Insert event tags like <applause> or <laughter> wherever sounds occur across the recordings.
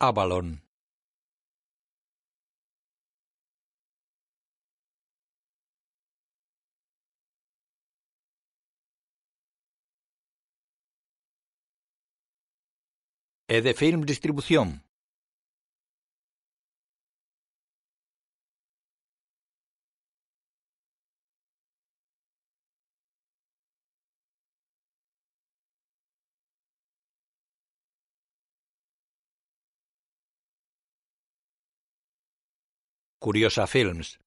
Avalon. E Film Distribución. Curiosa Films.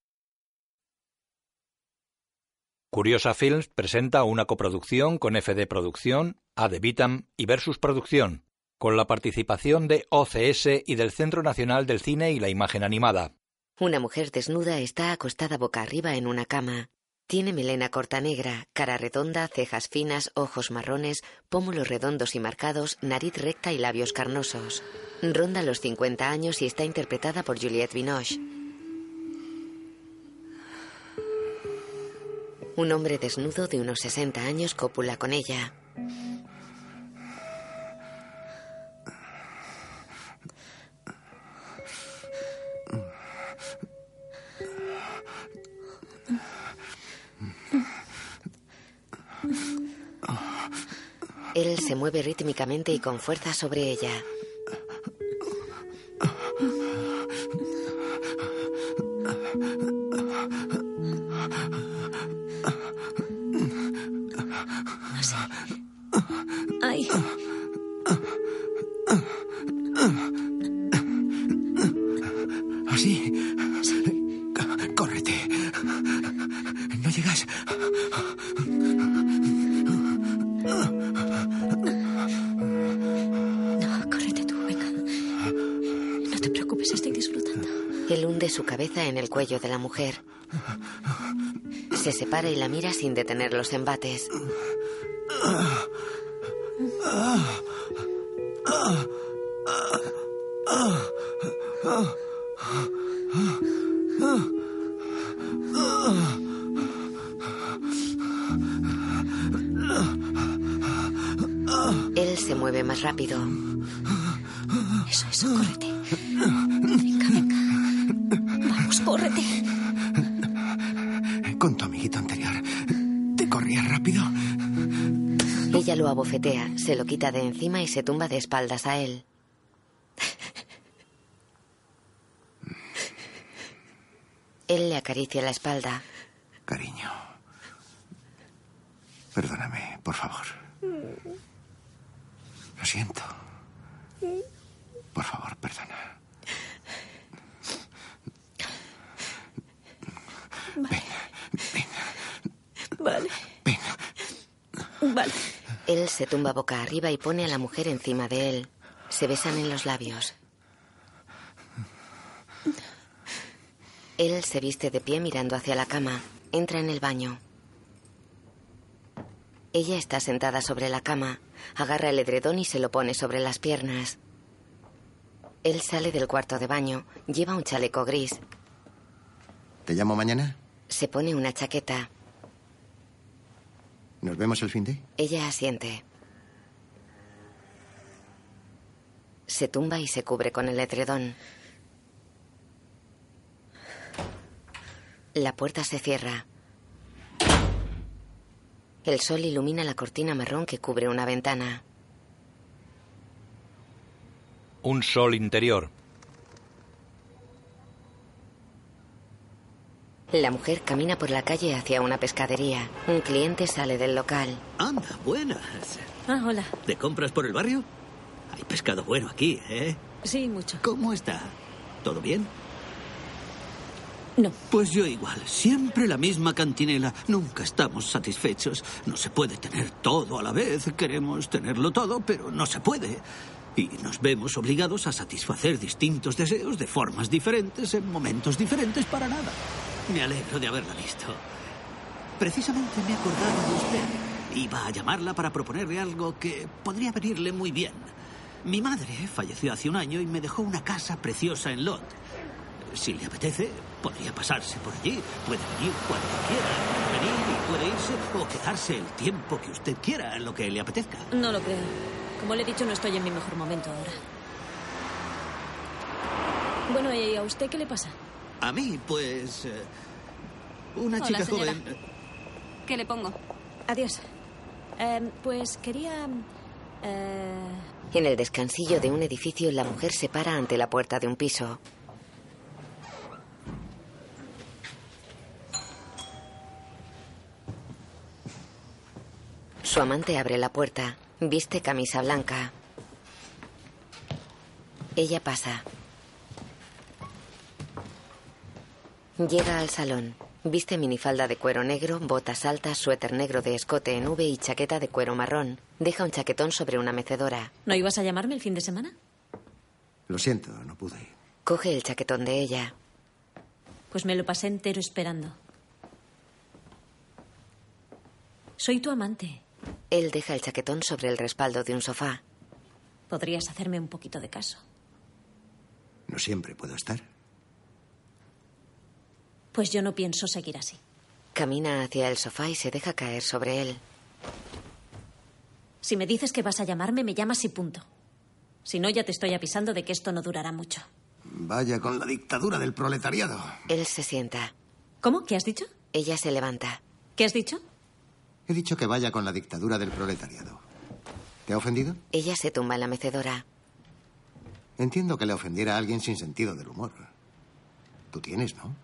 Curiosa Films presenta una coproducción con FD Producción, AD Vitam y Versus Producción, con la participación de OCS y del Centro Nacional del Cine y la Imagen Animada. Una mujer desnuda está acostada boca arriba en una cama. Tiene melena corta negra, cara redonda, cejas finas, ojos marrones, pómulos redondos y marcados, nariz recta y labios carnosos. Ronda los 50 años y está interpretada por Juliette Binoche. Un hombre desnudo de unos 60 años cópula con ella. Él se mueve rítmicamente y con fuerza sobre ella. Ay. ¿Así? Córrete. No llegas. No, córrete tú, venga. No te preocupes, estoy disfrutando. Él hunde su cabeza en el cuello de la mujer. Se separa y la mira sin detener los embates. Él Ella lo abofetea, se lo quita de encima y se tumba de espaldas a él. Él le acaricia la espalda. Cariño. Perdóname, por favor. Lo siento. Por favor, perdona. Vale. Vale. Él se tumba boca arriba y pone a la mujer encima de él. Se besan en los labios. Él se viste de pie mirando hacia la cama. Entra en el baño. Ella está sentada sobre la cama. Agarra el edredón y se lo pone sobre las piernas. Él sale del cuarto de baño. Lleva un chaleco gris. ¿Te llamo mañana? Se pone una chaqueta. ¿Nos vemos el fin de? Ella asiente. Se tumba y se cubre con el edredón. La puerta se cierra. El sol ilumina la cortina marrón que cubre una ventana. Un sol interior. La mujer camina por la calle hacia una pescadería. Un cliente sale del local. Anda, buenas. Ah, hola. ¿De compras por el barrio? Hay pescado bueno aquí, ¿eh? Sí, mucho. ¿Cómo está? ¿Todo bien? No. Pues yo igual. Siempre la misma cantinela. Nunca estamos satisfechos. No se puede tener todo a la vez. Queremos tenerlo todo, pero no se puede. Y nos vemos obligados a satisfacer distintos deseos de formas diferentes en momentos diferentes para nada. Me alegro de haberla visto. Precisamente me he de usted. Iba a llamarla para proponerle algo que podría venirle muy bien. Mi madre falleció hace un año y me dejó una casa preciosa en Lot. Si le apetece, podría pasarse por allí. Puede venir cuando quiera. Venir y puede irse o quedarse el tiempo que usted quiera, lo que le apetezca. No lo creo. Como le he dicho, no estoy en mi mejor momento ahora. Bueno, ¿y a usted qué le pasa? A mí, pues... eh, una Hola, chica señora. joven... ¿Qué le pongo? Adiós. Em, pues quería... eh, En el descansillo de un edificio, la mujer se para ante la puerta de un piso. Su amante abre la puerta. Viste camisa blanca. Ella pasa. Llega al salón. Viste minifalda de cuero negro, botas altas, suéter negro de escote en V y chaqueta de cuero marrón. Deja un chaquetón sobre una mecedora. ¿No ibas a llamarme el fin de semana? Lo siento, no pude. Coge el chaquetón de ella. Pues me lo pasé entero esperando. Soy tu amante. Él deja el chaquetón sobre el respaldo de un sofá. Podrías hacerme un poquito de caso. No siempre puedo estar. Pues yo no pienso seguir así. Camina hacia el sofá y se deja caer sobre él. Si me dices que vas a llamarme, me llamas y punto. Si no, ya te estoy avisando de que esto no durará mucho. Vaya con la dictadura del proletariado. Él se sienta. ¿Cómo? ¿Qué has dicho? Ella se levanta. ¿Qué has dicho? He dicho que vaya con la dictadura del proletariado. ¿Te ha ofendido? Ella se tumba en la mecedora. Entiendo que le ofendiera a alguien sin sentido del humor. Tú tienes, ¿no?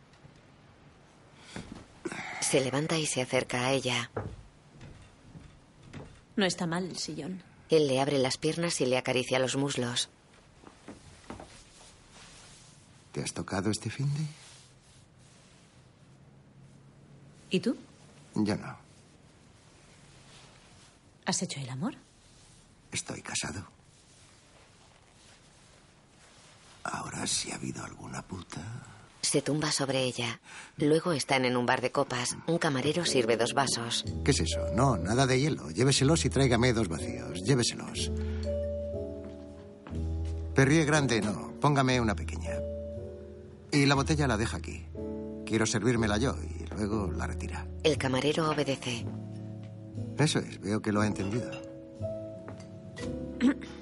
Se levanta y se acerca a ella. No está mal el sillón. Él le abre las piernas y le acaricia los muslos. ¿Te has tocado este fin de? ¿Y tú? Yo no. ¿Has hecho el amor? Estoy casado. Ahora, si ha habido alguna puta. Se tumba sobre ella. Luego están en un bar de copas. Un camarero sirve dos vasos. ¿Qué es eso? No, nada de hielo. Lléveselos y tráigame dos vacíos. Lléveselos. Perrier grande, no. Póngame una pequeña. Y la botella la deja aquí. Quiero servírmela yo y luego la retira. El camarero obedece. Eso es, veo que lo ha entendido. <coughs>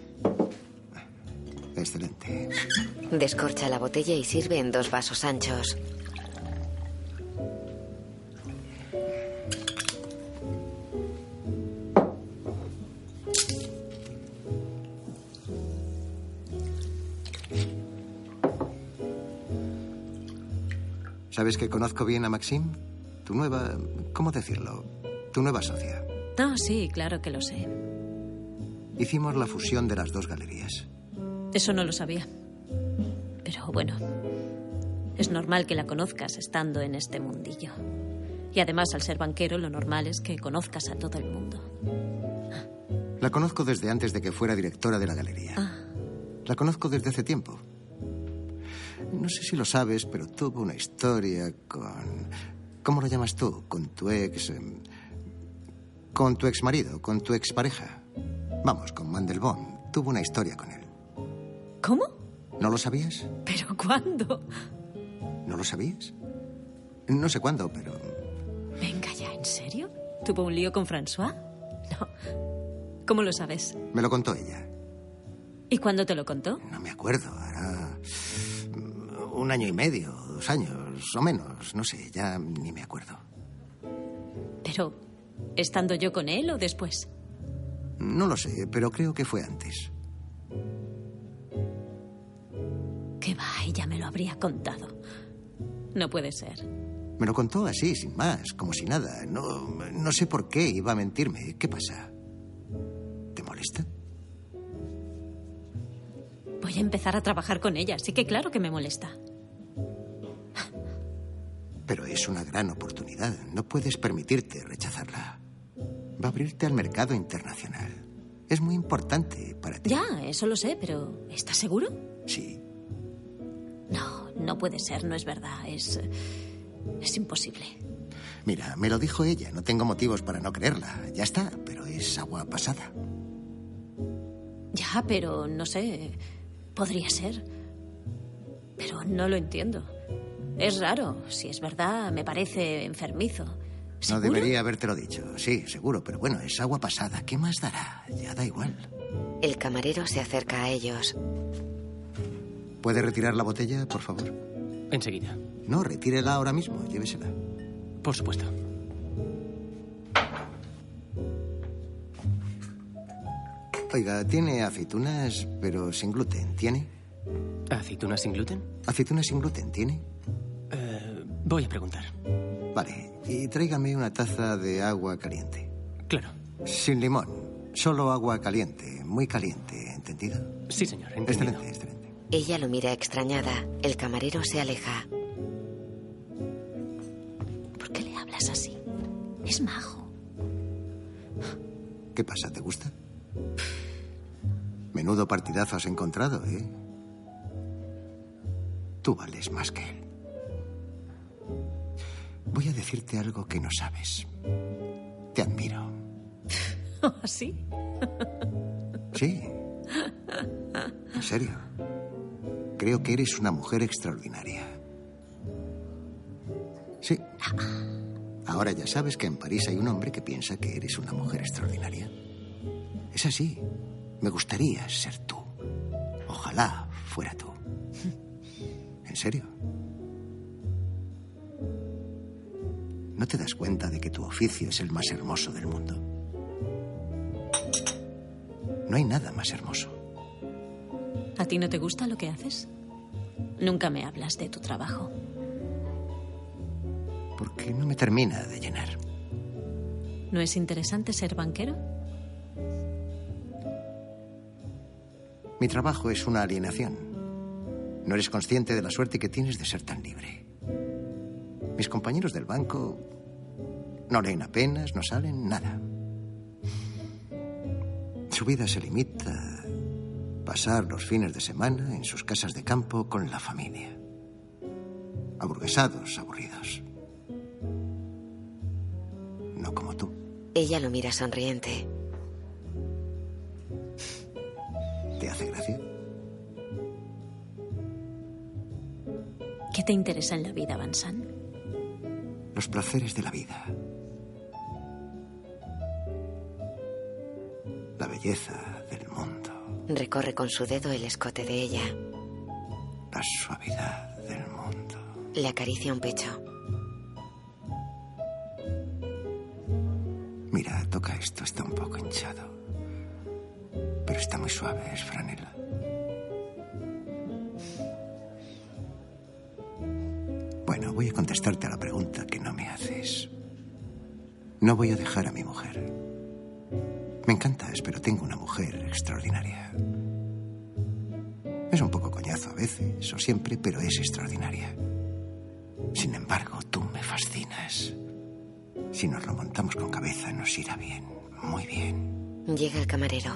Excelente. Descorcha la botella y sirve en dos vasos anchos. ¿Sabes que conozco bien a Maxime? Tu nueva... ¿Cómo decirlo? Tu nueva socia. No, sí, claro que lo sé. Hicimos la fusión de las dos galerías. Eso no lo sabía. Pero bueno, es normal que la conozcas estando en este mundillo. Y además, al ser banquero, lo normal es que conozcas a todo el mundo. La conozco desde antes de que fuera directora de la galería. Ah, La conozco desde hace tiempo. No sé si lo sabes, pero tuvo una historia con... ¿Cómo lo llamas tú? Con tu ex... em, Con tu ex marido, con tu ex pareja. Vamos, con Mandelbaum. Tuvo una historia con él. ¿Cómo? ¿No lo sabías? ¿Pero cuándo? ¿No lo sabías? No sé cuándo, pero... Venga ya, ¿en serio? ¿Tuvo un lío con François? No. ¿Cómo lo sabes? Me lo contó ella. ¿Y cuándo te lo contó? No me acuerdo. Hará un año y medio, dos años o menos. No sé, ya ni me acuerdo. Pero, ¿estando yo con él o después? No lo sé, pero creo que fue antes. Que va, ella me lo habría contado. No puede ser. Me lo contó así, sin más, como si nada. No, no sé por qué iba a mentirme. ¿Qué pasa? ¿Te molesta? Voy a empezar a trabajar con ella, así que claro que me molesta. Pero es una gran oportunidad. No puedes permitirte rechazarla. Va a abrirte al mercado internacional. Es muy importante para ti. Ya, eso lo sé, pero ¿estás seguro? Sí. No, puede ser, no es verdad. Es. Es imposible. Mira, me lo dijo ella. No tengo motivos para no creerla. Ya está, pero es agua pasada. Ya, pero no sé. Podría ser. Pero no lo entiendo. Es raro. Si es verdad, me parece enfermizo. No debería habértelo dicho. Sí, seguro, pero bueno, es agua pasada. ¿Qué más dará? Ya da igual. El camarero se acerca a ellos. ¿Puede retirar la botella, por favor? Enseguida. No, retírela ahora mismo. Llévesela. Por supuesto. Oiga, tiene aceitunas, pero sin gluten. ¿Tiene? ¿Aceitunas sin gluten? Aceitunas sin gluten, ¿tiene? Eh, voy a preguntar. Vale. Y tráigame una taza de agua caliente. Claro. Sin limón. Solo agua caliente. Muy caliente. ¿Entendido? Sí, señor. Entendido. Excelente, excelente. Ella lo mira extrañada. El camarero se aleja. ¿Por qué le hablas así? Es majo. ¿Qué pasa? ¿Te gusta? Menudo partidazo has encontrado, ¿eh? Tú vales más que él. Voy a decirte algo que no sabes. Te admiro. <laughs> ¿Así? Sí. En serio. Creo que eres una mujer extraordinaria. Sí. Ahora ya sabes que en París hay un hombre que piensa que eres una mujer extraordinaria. Es así. Me gustaría ser tú. Ojalá fuera tú. ¿En serio? ¿No te das cuenta de que tu oficio es el más hermoso del mundo? No hay nada más hermoso. ¿A ti no te gusta lo que haces? Nunca me hablas de tu trabajo. Porque no me termina de llenar. ¿No es interesante ser banquero? Mi trabajo es una alienación. No eres consciente de la suerte que tienes de ser tan libre. Mis compañeros del banco no leen apenas, no salen, nada. Su vida se limita pasar los fines de semana en sus casas de campo con la familia. Aburguesados, aburridos. No como tú. Ella lo mira sonriente. ¿Te hace gracia? ¿Qué te interesa en la vida, Vansan? Los placeres de la vida. La belleza. Recorre con su dedo el escote de ella. La suavidad del mundo. Le acaricia un pecho. Mira, toca esto, está un poco hinchado. Pero está muy suave, es franela. Bueno, voy a contestarte a la pregunta que no me haces. No voy a dejar a mi mujer. Pero tengo una mujer extraordinaria. Es un poco coñazo a veces, o siempre, pero es extraordinaria. Sin embargo, tú me fascinas. Si nos lo montamos con cabeza, nos irá bien, muy bien. Llega el camarero.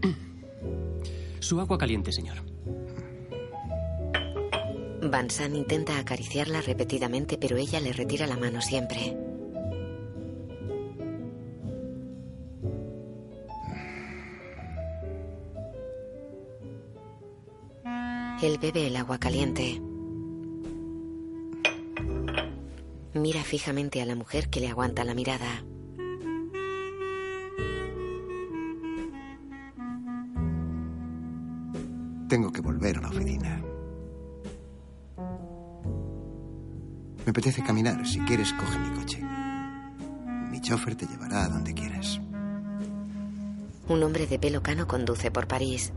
<clears throat> Su agua caliente, señor. Van San intenta acariciarla repetidamente, pero ella le retira la mano siempre. Él bebe el agua caliente. Mira fijamente a la mujer que le aguanta la mirada. Tengo que volver a la oficina. Me apetece caminar. Si quieres, coge mi coche. Mi chofer te llevará a donde quieras. Un hombre de pelo cano conduce por París.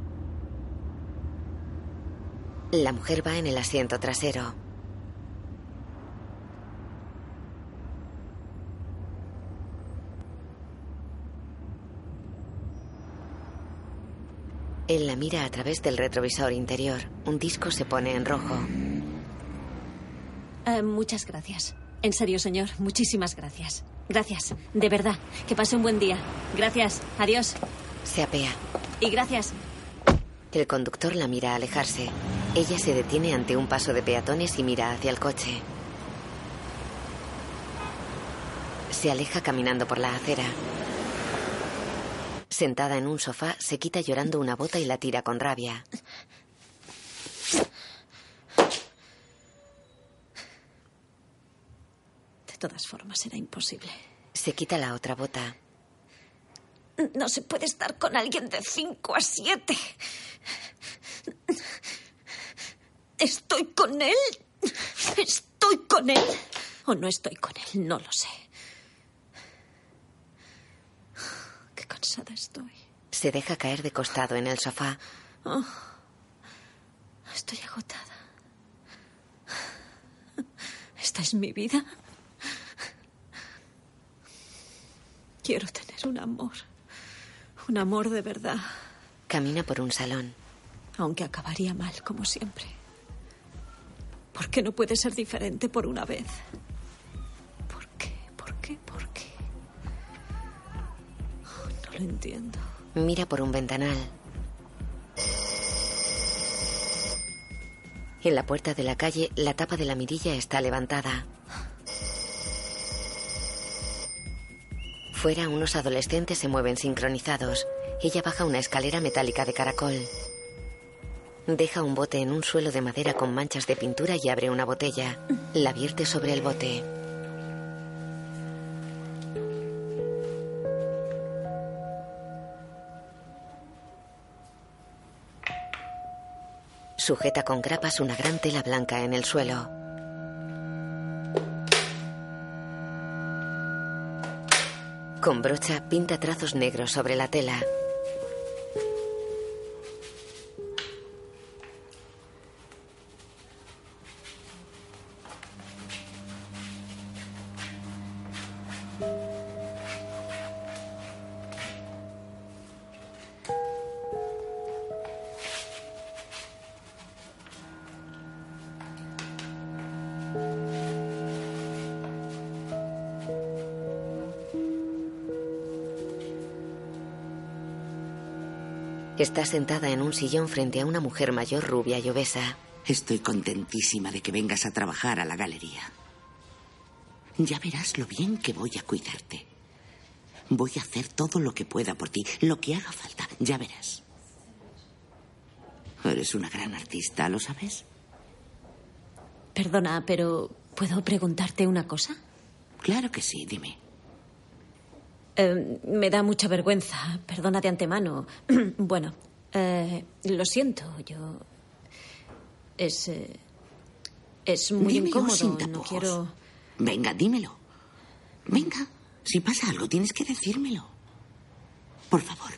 La mujer va en el asiento trasero. Él la mira a través del retrovisor interior. Un disco se pone en rojo. Eh, muchas gracias. En serio, señor, muchísimas gracias. Gracias, de verdad. Que pase un buen día. Gracias. Adiós. Se apea. Y gracias. El conductor la mira alejarse. Ella se detiene ante un paso de peatones y mira hacia el coche. Se aleja caminando por la acera. Sentada en un sofá, se quita llorando una bota y la tira con rabia. De todas formas, era imposible. Se quita la otra bota. No se puede estar con alguien de 5 a 7. ¿Estoy con él? ¿Estoy con él? ¿O no estoy con él? No lo sé. Qué cansada estoy. Se deja caer de costado en el sofá. Oh, estoy agotada. Esta es mi vida. Quiero tener un amor. Un amor de verdad. Camina por un salón. Aunque acabaría mal, como siempre. ¿Por qué no puede ser diferente por una vez? ¿Por qué? ¿Por qué? ¿Por qué? Oh, no lo entiendo. Mira por un ventanal. En la puerta de la calle, la tapa de la mirilla está levantada. Fuera, unos adolescentes se mueven sincronizados. Ella baja una escalera metálica de caracol. Deja un bote en un suelo de madera con manchas de pintura y abre una botella. La vierte sobre el bote. Sujeta con grapas una gran tela blanca en el suelo. Con brocha pinta trazos negros sobre la tela. Está sentada en un sillón frente a una mujer mayor rubia y obesa. Estoy contentísima de que vengas a trabajar a la galería. Ya verás lo bien que voy a cuidarte. Voy a hacer todo lo que pueda por ti, lo que haga falta, ya verás. Eres una gran artista, ¿lo sabes? Perdona, pero ¿puedo preguntarte una cosa? Claro que sí, dime. Eh, me da mucha vergüenza, perdona de antemano. <clears throat> bueno, eh, lo siento, yo. Es. eh, es muy Dímelo incómodo. sin No quiero. Venga, dímelo. Venga, si pasa algo, tienes que decírmelo. Por favor.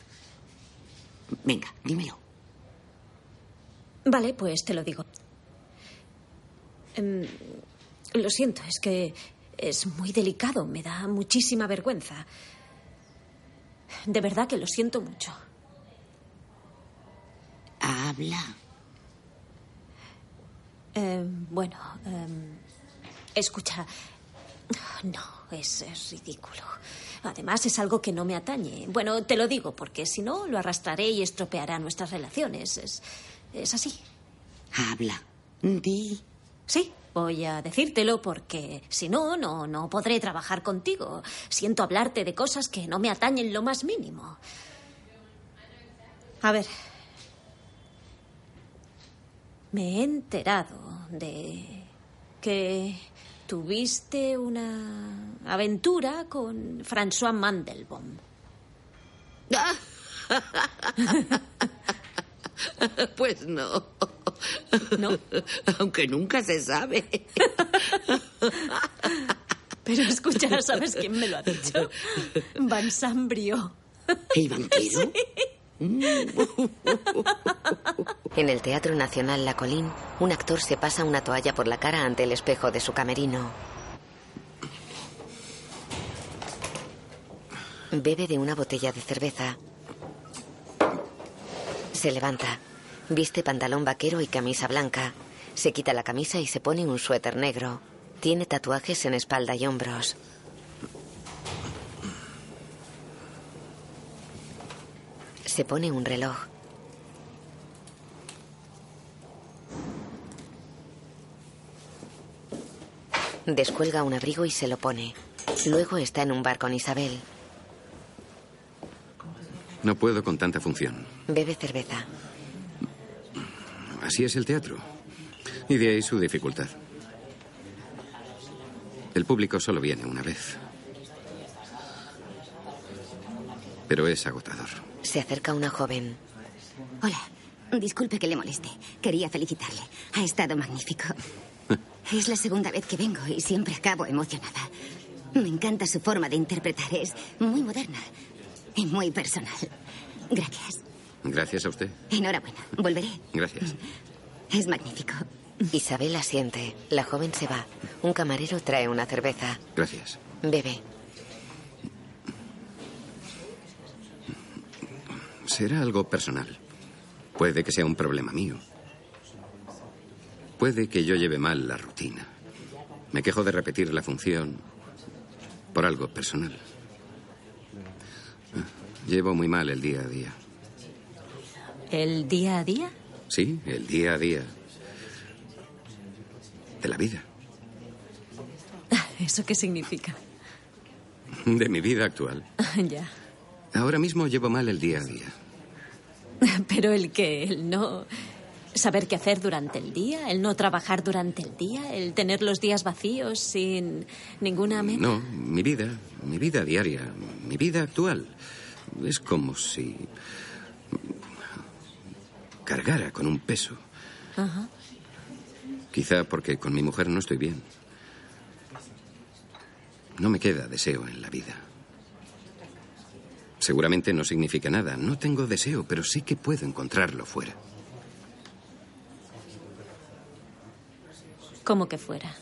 Venga, dímelo. Vale, pues te lo digo. Em, lo siento, es que es muy delicado, me da muchísima vergüenza. De verdad que lo siento mucho. Habla. Em, bueno, em, escucha. No, es, es ridículo. Además, es algo que no me atañe. Bueno, te lo digo porque si no, lo arrastraré y estropeará nuestras relaciones. Es, es así. Habla. Di. Sí, voy a decírtelo porque si no, no, no podré trabajar contigo. Siento hablarte de cosas que no me atañen lo más mínimo. A ver. Me he enterado de que tuviste una aventura con François Mandelbaum. <laughs> <laughs> Pues no. ¿No? Aunque nunca se sabe. <laughs> Pero escucha, ¿sabes quién me lo ha dicho? Van Sambrio. ¿El banquero? <laughs> En el Teatro Nacional La Colín, un actor se pasa una toalla por la cara ante el espejo de su camerino. Bebe de una botella de cerveza. Se levanta. Viste pantalón vaquero y camisa blanca. Se quita la camisa y se pone un suéter negro. Tiene tatuajes en espalda y hombros. Se pone un reloj. Descuelga un abrigo y se lo pone. Luego está en un bar con Isabel. No puedo con tanta función. Bebe cerveza. Así es el teatro. Y de ahí su dificultad. El público solo viene una vez. Pero es agotador. Se acerca una joven. Hola, Disculpe que le moleste. Quería felicitarle. Ha estado magnífico. <laughs> Es la segunda vez que vengo y siempre acabo emocionada. Me encanta su forma de interpretar. Es muy moderna y muy personal. Gracias. Gracias a usted. Enhorabuena. Volveré. Gracias. Es magnífico. Isabel asiente. La joven se va. Un camarero trae una cerveza. Gracias. Bebe. Será algo personal. Puede que sea un problema mío. Puede que yo lleve mal la rutina. Me quejo de repetir la función por algo personal. Llevo muy mal el día a día. ¿El día a día? Sí, el día a día. De la vida. <laughs> ¿Eso qué significa? De mi vida actual. <laughs> ya. Ahora mismo llevo mal el día a día. <laughs> Pero el que, el no saber qué hacer durante el día, el no trabajar durante el día, el tener los días vacíos sin ninguna meta. No, mi vida, mi vida diaria, mi vida actual. Es como si cargara con un peso. Ajá. Quizá porque con mi mujer no estoy bien. No me queda deseo en la vida. Seguramente no significa nada. No tengo deseo, pero sí que puedo encontrarlo fuera. ¿Cómo que fuera?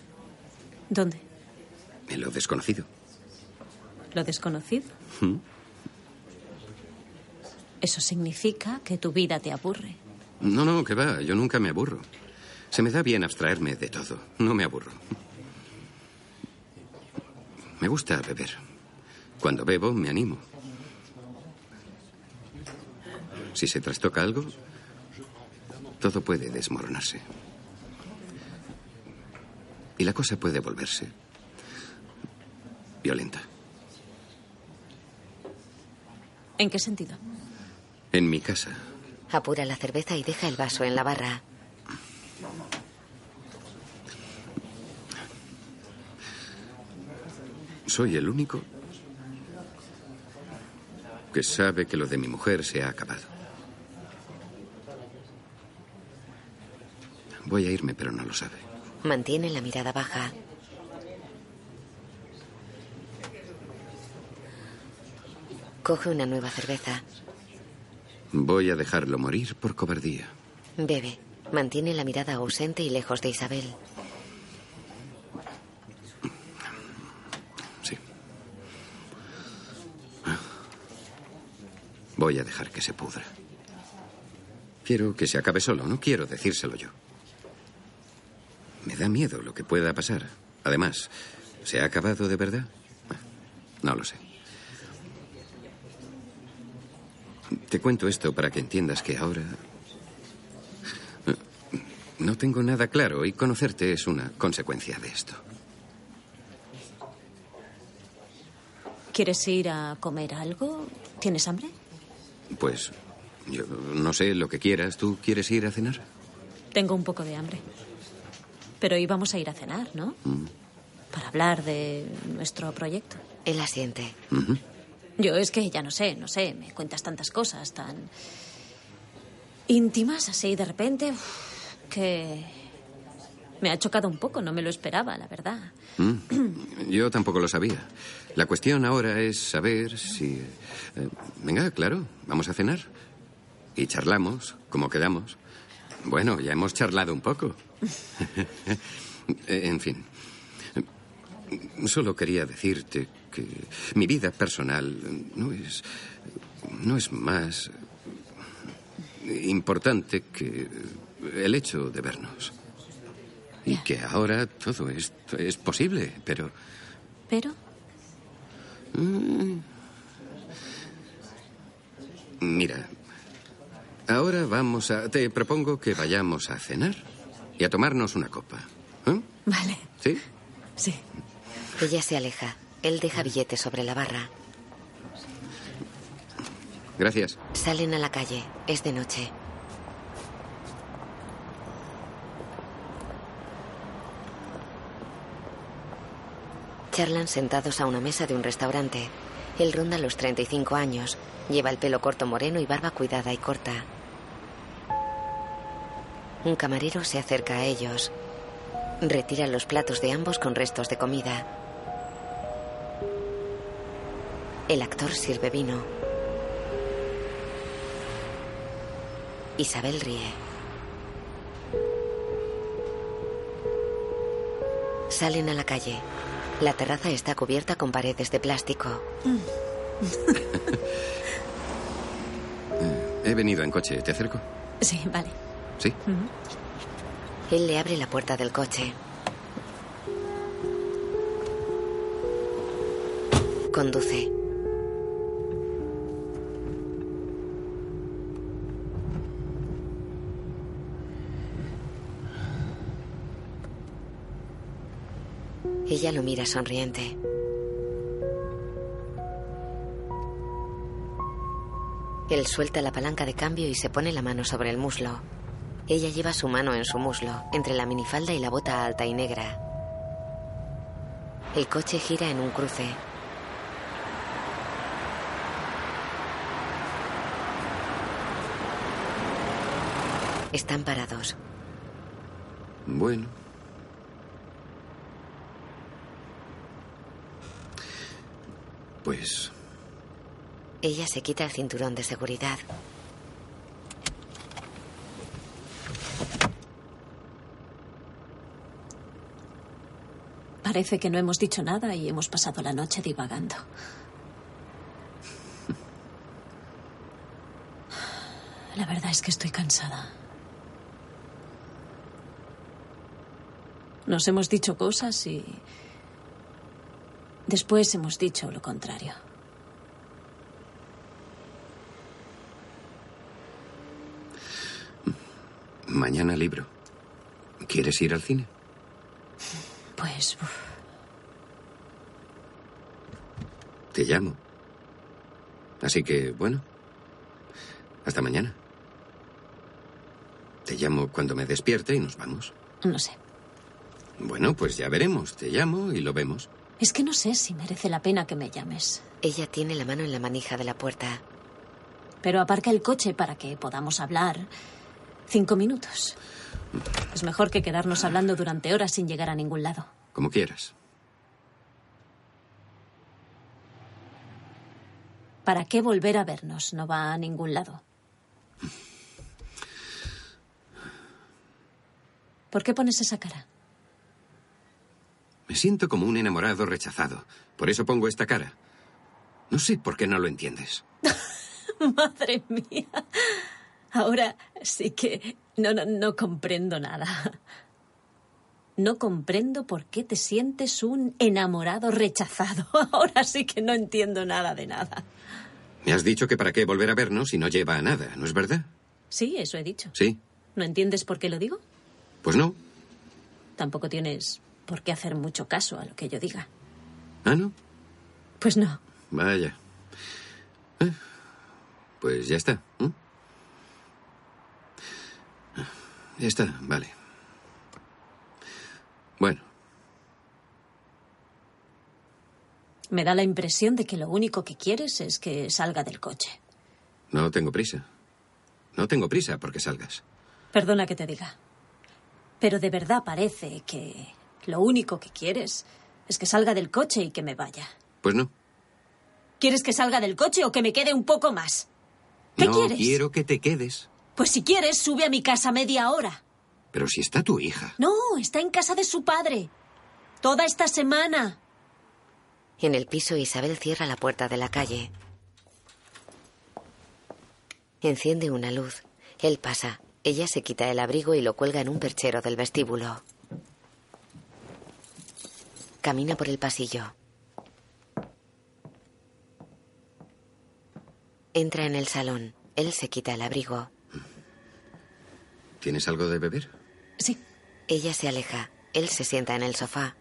¿Dónde? En lo desconocido. ¿Lo desconocido? ¿Mm? Eso significa que tu vida te aburre. No, no, que va. Yo nunca me aburro. Se me da bien abstraerme de todo. No me aburro. Me gusta beber. Cuando bebo, me animo. Si se trastoca algo, todo puede desmoronarse. Y la cosa puede volverse violenta. ¿En qué sentido? En mi casa, Apura la cerveza y deja el vaso en la barra. soy el único que sabe que lo de mi mujer se ha acabado. Voy a irme, pero no lo sabe. Mantiene la mirada baja. Coge una nueva cerveza. Voy a dejarlo morir por cobardía. Bebe. Mantiene la mirada ausente y lejos de Isabel. Sí. Voy a dejar que se pudra. Quiero que se acabe solo, no quiero decírselo yo. Me da miedo lo que pueda pasar. Además, ¿se ha acabado de verdad? No lo sé. Te cuento esto para que entiendas que ahora no tengo nada claro y conocerte es una consecuencia de esto. ¿Quieres ir a comer algo? ¿Tienes hambre? Pues yo no sé lo que quieras. ¿Tú quieres ir a cenar? Tengo un poco de hambre. Pero íbamos a ir a cenar, ¿no? Mm. Para hablar de nuestro proyecto. Él asiente. Ujú. Yo es que ya no sé, no sé, me cuentas tantas cosas tan íntimas así de repente que me ha chocado un poco, no me lo esperaba, la verdad. Mm. Yo tampoco lo sabía. La cuestión ahora es saber si... eh, venga, claro, vamos a cenar. Y charlamos, como quedamos. Bueno, ya hemos charlado un poco. <laughs> En fin. Solo quería decirte que mi vida personal no es. no es más importante que el hecho de vernos. Y que ahora todo esto es posible, pero. Pero mm, Mira, ahora vamos a. Te propongo que vayamos a cenar y a tomarnos una copa. ¿Eh? Vale, ¿Sí? sí. Ella se aleja. Él deja billetes sobre la barra. Gracias. Salen a la calle. Es de noche. Charlan sentados a una mesa de un restaurante. Él ronda los 35 años. Lleva el pelo corto moreno y barba cuidada y corta. Un camarero se acerca a ellos. Retira los platos de ambos con restos de comida. El actor sirve vino. Isabel ríe. Salen a la calle. La terraza está cubierta con paredes de plástico. <laughs> He venido en coche. ¿Te acerco? Sí, vale. Sí. Él le abre la puerta del coche. Conduce. Ella lo mira sonriente. Él suelta la palanca de cambio y se pone la mano sobre el muslo. Ella lleva su mano en su muslo, entre la minifalda y la bota alta y negra. El coche gira en un cruce. Están parados. Bueno. Pues Ella se quita el cinturón de seguridad. Parece que no hemos dicho nada y hemos pasado la noche divagando. La verdad es que estoy cansada. Nos hemos dicho cosas y después hemos dicho lo contrario. mañana libro. ¿Quieres ir al cine? Pues uf, Te llamo. Así que, bueno. Hasta mañana. Te llamo cuando me despierte y nos vamos. no sé. Bueno, pues ya veremos. Te llamo y lo vemos. Es que no sé si merece la pena que me llames. Ella tiene la mano en la manija de la puerta. Pero aparca el coche para que podamos hablar. Cinco minutos. Es mejor que quedarnos hablando durante horas sin llegar a ningún lado. Como quieras. ¿Para qué volver a vernos? No va a ningún lado. ¿Por qué pones esa cara? Me siento como un enamorado rechazado. Por eso pongo esta cara. No sé por qué no lo entiendes. <laughs> Madre mía. Ahora sí que no, no, no comprendo nada. No comprendo por qué te sientes un enamorado rechazado. <laughs> Ahora sí que no entiendo nada de nada. Me has dicho que para qué volver a vernos si no lleva a nada, ¿no es verdad? Sí, eso he dicho. Sí. ¿No entiendes por qué lo digo? Pues no. Tampoco tienes por qué hacer mucho caso a lo que yo diga. ¿Ah, no? Pues no. Vaya. Eh, Pues ya está. ¿eh? Ya está, vale. Bueno, Me da la impresión de que lo único que quieres es que salga del coche. no tengo prisa. No tengo prisa porque salgas. Perdona que te diga. Pero de verdad parece que lo único que quieres es que salga del coche y que me vaya. Pues no. ¿Quieres que salga del coche o que me quede un poco más? ¿Qué no quieres? quiero que te quedes. Pues si quieres, sube a mi casa media hora. Pero si está tu hija. No, está en casa de su padre. Toda esta semana. En el piso, Isabel cierra la puerta de la calle. Enciende una luz. Él pasa. Ella se quita el abrigo y lo cuelga en un perchero del vestíbulo. Camina por el pasillo. Entra en el salón. Él se quita el abrigo. ¿Tienes algo de beber? Sí. Ella se aleja. Él se sienta en el sofá.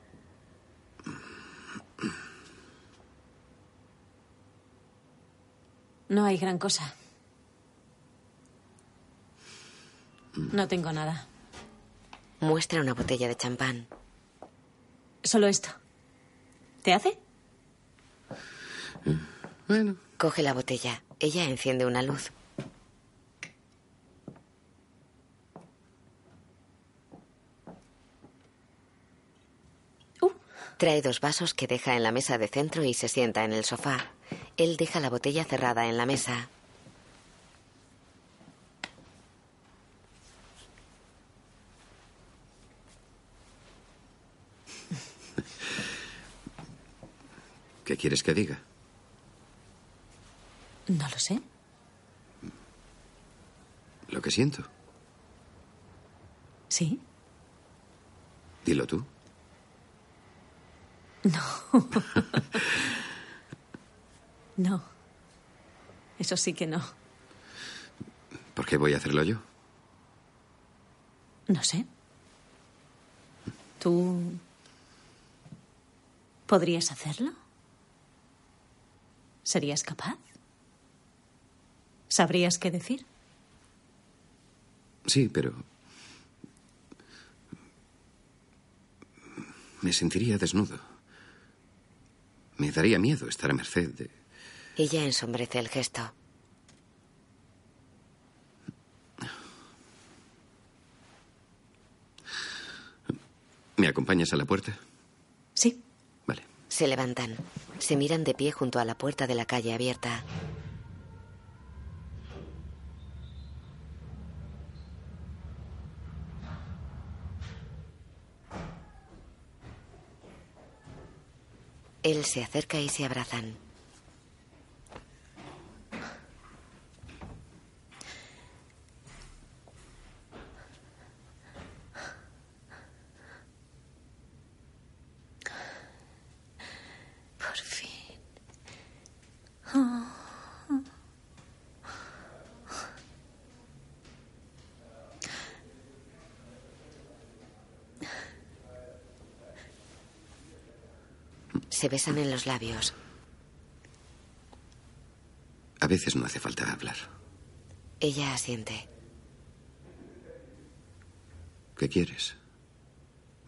No hay gran cosa. No tengo nada. Muestra una botella de champán. Solo esto. ¿Te hace? Bueno. Coge la botella. Ella enciende una luz. Uh. Trae dos vasos que deja en la mesa de centro y se sienta en el sofá. Él deja la botella cerrada en la mesa. ¿Qué quieres que diga? No lo sé. Lo que siento. ¿Sí? Dilo tú. No. <laughs> no. Eso sí que no. ¿Por qué voy a hacerlo yo? No sé. ¿Tú podrías hacerlo? ¿Serías capaz? ¿Sabrías qué decir? Sí, pero... Me sentiría desnudo. Me daría miedo estar a merced de... Ella ensombrece el gesto. ¿Me acompañas a la puerta? Sí. Vale. Se levantan. Se miran de pie junto a la puerta de la calle abierta. Él se acerca y se abrazan. Besan en los labios. A veces no hace falta hablar. Ella asiente. ¿Qué quieres?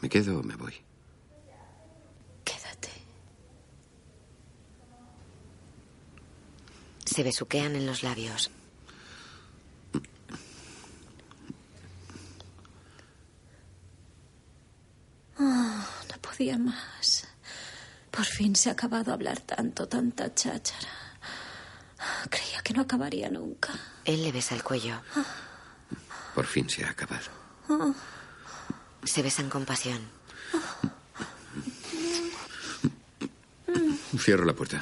¿Me quedo o me voy? Quédate. Se besuquean en los labios. Oh, no podía más. Por fin se ha acabado hablar tanto, tanta cháchara. Creía que no acabaría nunca. Él le besa el cuello. Por fin se ha acabado. Se besan con pasión. Cierro la puerta.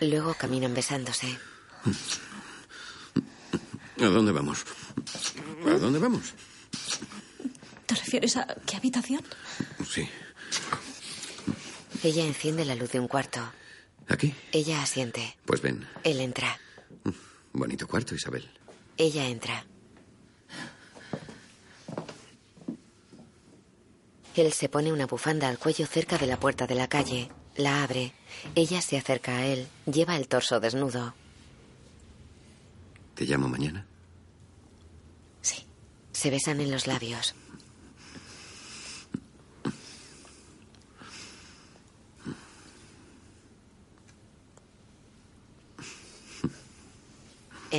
Luego caminan besándose. ¿A dónde vamos? ¿A dónde vamos? ¿Te refieres a qué habitación? Sí. Ella enciende la luz de un cuarto. ¿Aquí? Ella asiente. Pues ven. Él entra. Bonito cuarto, Isabel. Ella entra. Él se pone una bufanda al cuello cerca de la puerta de la calle. La abre. Ella se acerca a él. Lleva el torso desnudo. ¿Te llamo mañana? Sí. Se besan en los labios.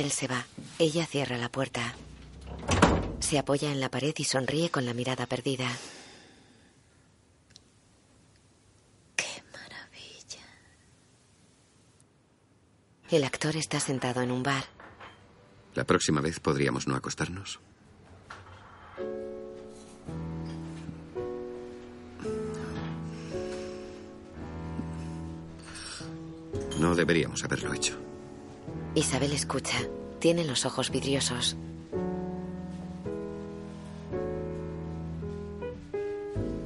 Él se va. Ella cierra la puerta. Se apoya en la pared y sonríe con la mirada perdida. Qué maravilla. El actor está sentado en un bar. La próxima vez podríamos no acostarnos. No deberíamos haberlo hecho. Isabel escucha. Tiene los ojos vidriosos.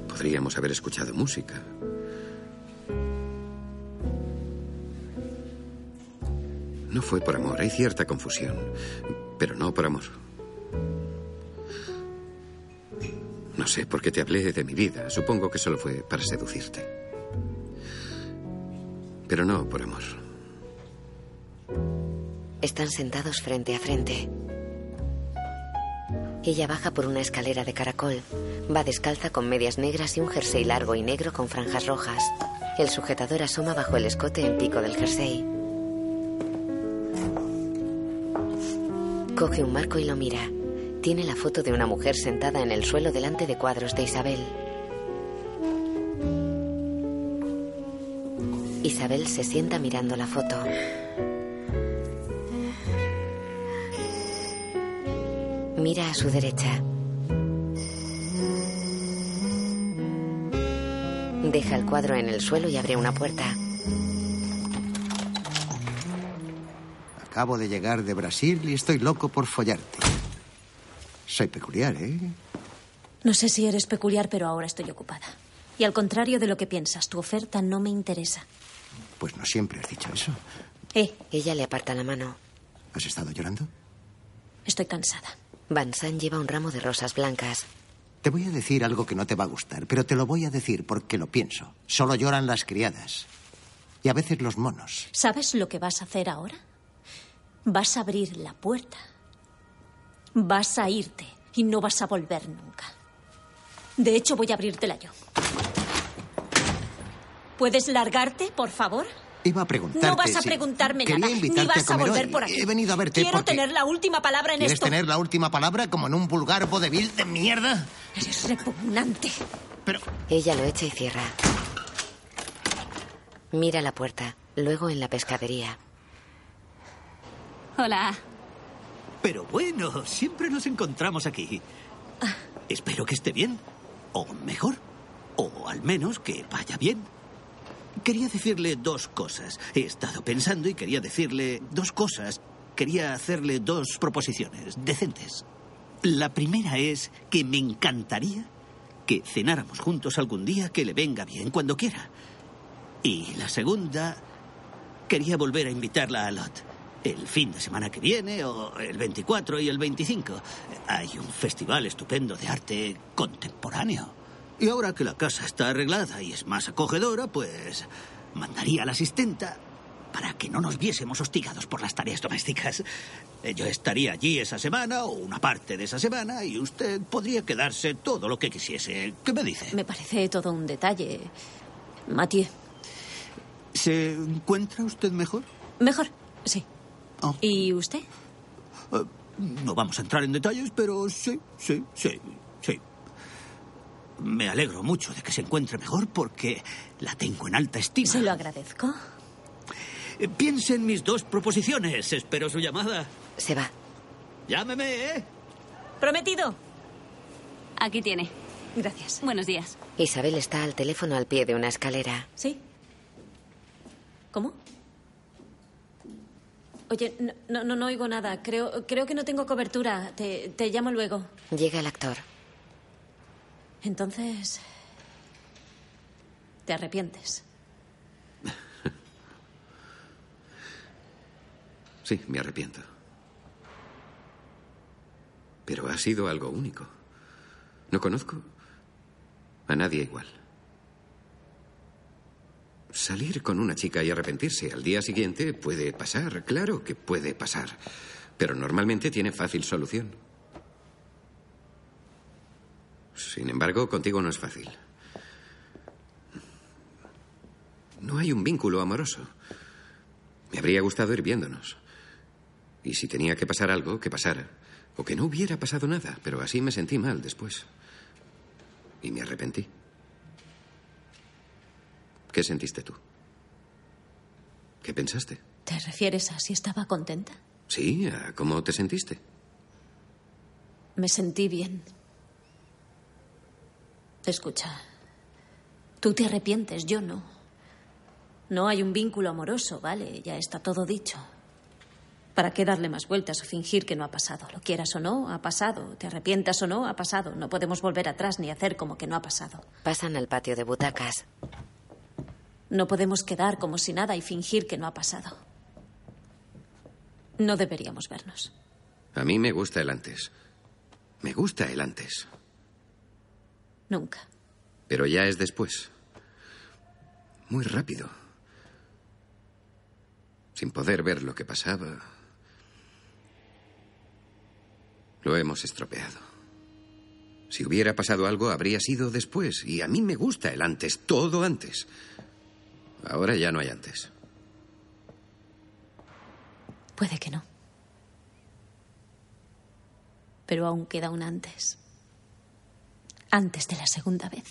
Podríamos haber escuchado música. No fue por amor, hay cierta confusión, pero no por amor. No sé por qué te hablé de mi vida. Supongo que solo fue para seducirte. Pero no por amor. Están sentados frente a frente. Ella baja por una escalera de caracol. Va descalza con medias negras y un jersey largo y negro con franjas rojas. El sujetador asoma bajo el escote en pico del jersey. Coge un marco y lo mira. Tiene la foto de una mujer sentada en el suelo delante de cuadros de Isabel. Isabel se sienta mirando la foto. Mira a su derecha. Deja el cuadro en el suelo y abre una puerta. Acabo de llegar de Brasil y estoy loco por follarte. Soy peculiar, ¿eh? No sé si eres peculiar, pero ahora estoy ocupada. Y al contrario de lo que piensas, tu oferta no me interesa. Pues no siempre has dicho eso. Eh, Ella le aparta la mano. ¿Has estado llorando? estoy cansada. Van Sant lleva un ramo de rosas blancas. Te voy a decir algo que no te va a gustar, pero te lo voy a decir porque lo pienso. Solo lloran las criadas. Y a veces los monos. ¿Sabes lo que vas a hacer ahora? Vas a abrir la puerta. Vas a irte y no vas a volver nunca. De hecho, voy a abrírtela yo. ¿Puedes largarte, por favor? Iba a preguntarte No vas a si- preguntarme nada, ni invitarte vas a comer volver hoy. por aquí. He venido a verte Quiero porque... tener la última palabra en ¿Quieres esto. tener la última palabra como en un vulgar vodevil de mierda? Eres repugnante. Pero... Ella lo echa y cierra. Mira la puerta, luego en la pescadería. Hola. Pero bueno, siempre nos encontramos aquí. Espero que esté bien. O mejor. O al menos que vaya bien. Quería decirle dos cosas. He estado pensando y quería decirle dos cosas. Quería hacerle dos proposiciones decentes. La primera es que me encantaría que cenáramos juntos algún día que le venga bien cuando quiera. Y la segunda, quería volver a invitarla a Lot. El fin de semana que viene, o el 24 y el 25. Hay un festival estupendo de arte contemporáneo. Y ahora que la casa está arreglada y es más acogedora, pues mandaría a la asistenta para que no nos viésemos hostigados por las tareas domésticas. Eh, Yo estaría allí esa semana o una parte de esa semana y usted podría quedarse todo lo que quisiese. ¿Qué me dice? Me parece todo un detalle. Mathieu. ¿Se encuentra usted mejor? Mejor, sí. Oh. ¿Y usted? Eh, no vamos a entrar en detalles, pero sí, sí, sí. Me alegro mucho de que se encuentre mejor porque la tengo en alta estima. Se lo agradezco. Eh, Piense en mis dos proposiciones. Espero su llamada. Se va. Llámeme, ¿eh? Prometido. Aquí tiene. Gracias. Buenos días. Isabel está al teléfono al pie de una escalera. ¿Sí? ¿Cómo? Oye, no, no, no, no oigo nada. Creo, creo que no tengo cobertura. Te, te llamo luego. Llega el actor. Entonces... ¿Te arrepientes? <laughs> Sí, me arrepiento. Pero ha sido algo único. No conozco a nadie igual. Salir con una chica y arrepentirse al día siguiente puede pasar, claro que puede pasar. Pero normalmente tiene fácil solución. Sin embargo, contigo no es fácil. No hay un vínculo amoroso. Me habría gustado ir viéndonos. Y si tenía que pasar algo, que pasara. O que no hubiera pasado nada, pero así me sentí mal después. Y me arrepentí. ¿Qué sentiste tú? ¿Qué pensaste? ¿Te refieres a si estaba contenta? Sí, a cómo te sentiste. Me sentí bien. Escucha, tú te arrepientes, yo no. No hay un vínculo amoroso, ¿vale? Ya está todo dicho. ¿Para qué darle más vueltas o fingir que no ha pasado? Lo quieras o no, ha pasado. Te arrepientas o no, ha pasado. No podemos volver atrás ni hacer como que no ha pasado. Pasan al patio de butacas. No podemos quedar como si nada y fingir que no ha pasado. No deberíamos vernos. A mí me gusta el antes. Me gusta el antes. Nunca. Pero ya es después. Muy rápido. Sin poder ver lo que pasaba. Lo hemos estropeado. Si hubiera pasado algo, habría sido después. Y a mí me gusta el antes, todo antes. Ahora ya no hay antes. Puede que no. Pero aún queda un antes. Antes de la segunda vez.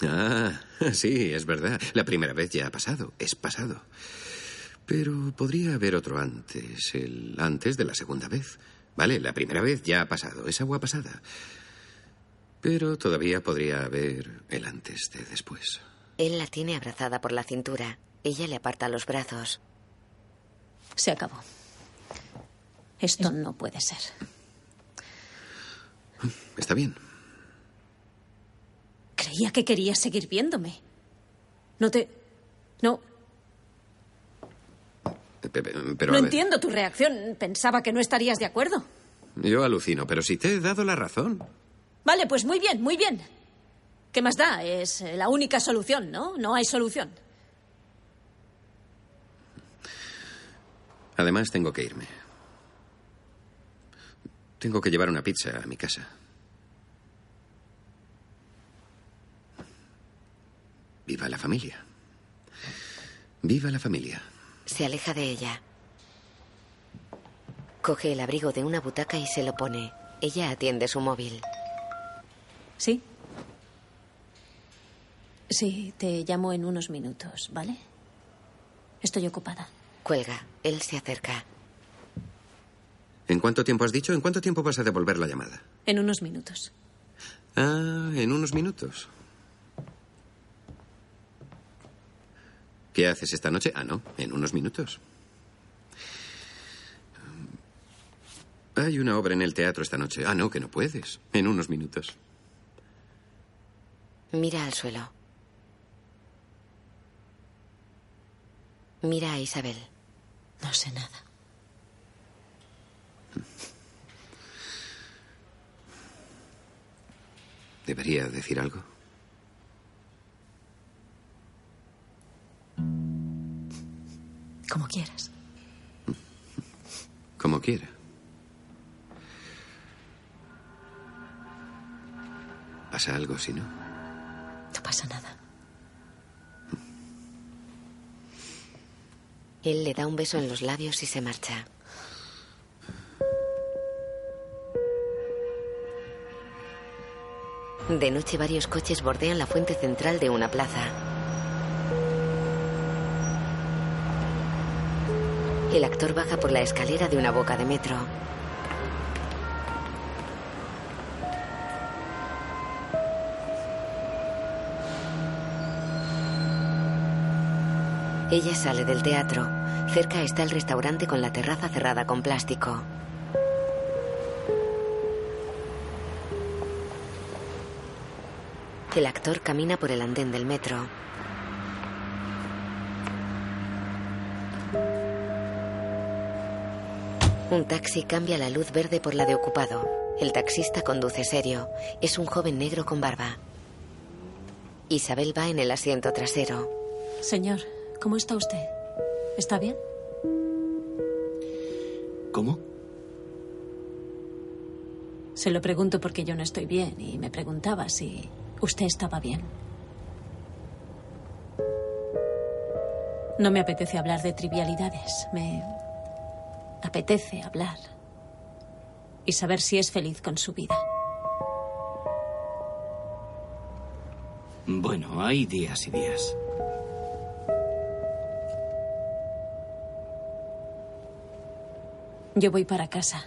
Ah, sí, es verdad. La primera vez ya ha pasado. Es pasado. Pero podría haber otro antes, el antes de la segunda vez. Vale, la primera vez ya ha pasado, es agua pasada. Pero todavía podría haber el antes de después. Él la tiene abrazada por la cintura. Ella le aparta los brazos. Se acabó. Esto no puede ser. Está bien. Creía que querías seguir viéndome. No te... No, pero no entiendo tu reacción. Pensaba que no estarías de acuerdo. Yo alucino, pero si te he dado la razón. Vale, pues muy bien, muy bien. ¿Qué más da? Es eh, la única solución, ¿no? No hay solución. Además, tengo que irme. Tengo que llevar una pizza a mi casa. Viva la familia. Viva la familia. Se aleja de ella. Coge el abrigo de una butaca y se lo pone. Ella atiende su móvil. ¿Sí? Sí, te llamo en unos minutos, ¿vale? Estoy ocupada. Cuelga. Él se acerca. ¿En cuánto tiempo has dicho? ¿En cuánto tiempo vas a devolver la llamada? En unos minutos. Ah, en unos minutos. ¿Qué haces esta noche? Ah, no, en unos minutos. Hay una obra en el teatro esta noche. Ah, no, que no puedes. En unos minutos. Mira al suelo. Mira a Isabel. No sé nada. ¿Debería decir algo? Como quieras. Como quiera. ¿Pasa algo si no? No pasa nada. Él le da un beso en los labios y se marcha. De noche varios coches bordean la fuente central de una plaza. El actor baja por la escalera de una boca de metro. Ella sale del teatro. Cerca está el restaurante con la terraza cerrada con plástico. El actor camina por el andén del metro. Un taxi cambia la luz verde por la de ocupado. El taxista conduce serio. Es un joven negro con barba. Isabel va en el asiento trasero. Señor, ¿cómo está usted? ¿Está bien? ¿Cómo? Se lo pregunto porque yo no estoy bien y me preguntaba si usted estaba bien. No me apetece hablar de trivialidades. Me apetece hablar y saber si es feliz con su vida. Bueno, hay días y días. Yo voy para casa.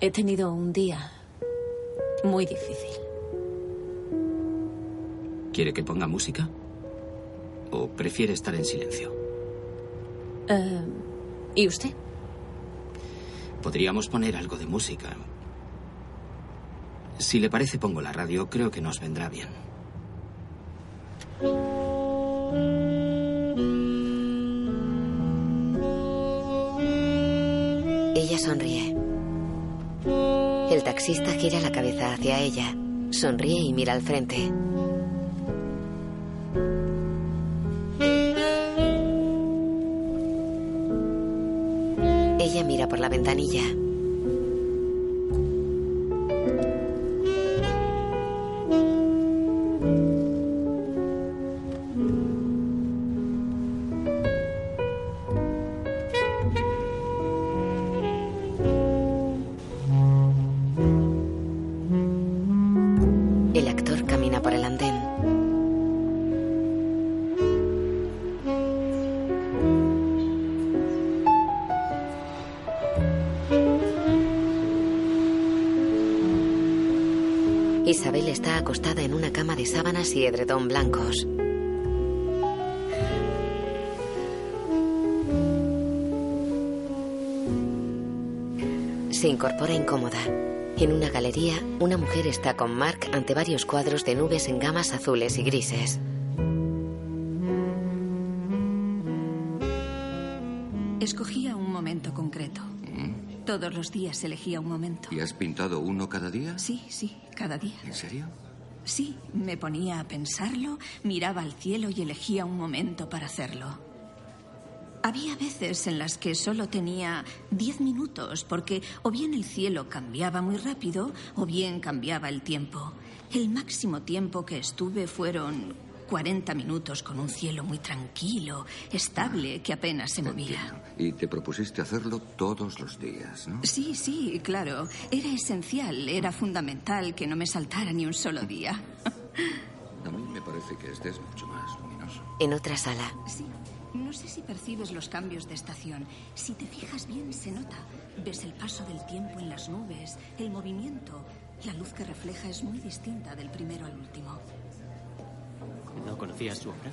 He tenido un día muy difícil. ¿Quiere que ponga música? ¿O prefiere estar en silencio? Eh, ¿Y usted? Podríamos poner algo de música. Si le parece, pongo la radio. Creo que nos vendrá bien. Ella sonríe. El taxista gira la cabeza hacia ella. Sonríe y mira al frente. La ventanilla. Está acostada en una cama de sábanas y edredón blancos. Se incorpora incómoda. En una galería, una mujer está con Mark ante varios cuadros de nubes en gamas azules y grises. Escogía un momento concreto. Todos los días elegía un momento. ¿Y has pintado uno cada día? Sí, sí, cada día. ¿En serio? Sí, me ponía a pensarlo, miraba al cielo y elegía un momento para hacerlo. Había veces en las que solo tenía diez minutos porque o bien el cielo cambiaba muy rápido o bien cambiaba el tiempo. El máximo tiempo que estuve fueron 40 minutos con un cielo muy tranquilo, estable, que apenas se movía. Y te propusiste hacerlo todos los días, ¿no? Sí, sí, claro. Era esencial, era fundamental que no me saltara ni un solo día. <laughs> A mí me parece que este es mucho más luminoso. En otra sala. Sí. No sé si percibes los cambios de estación. Si te fijas bien, se nota. Ves el paso del tiempo en las nubes, el movimiento. La luz que refleja es muy distinta del primero al último. ¿No conocías su obra?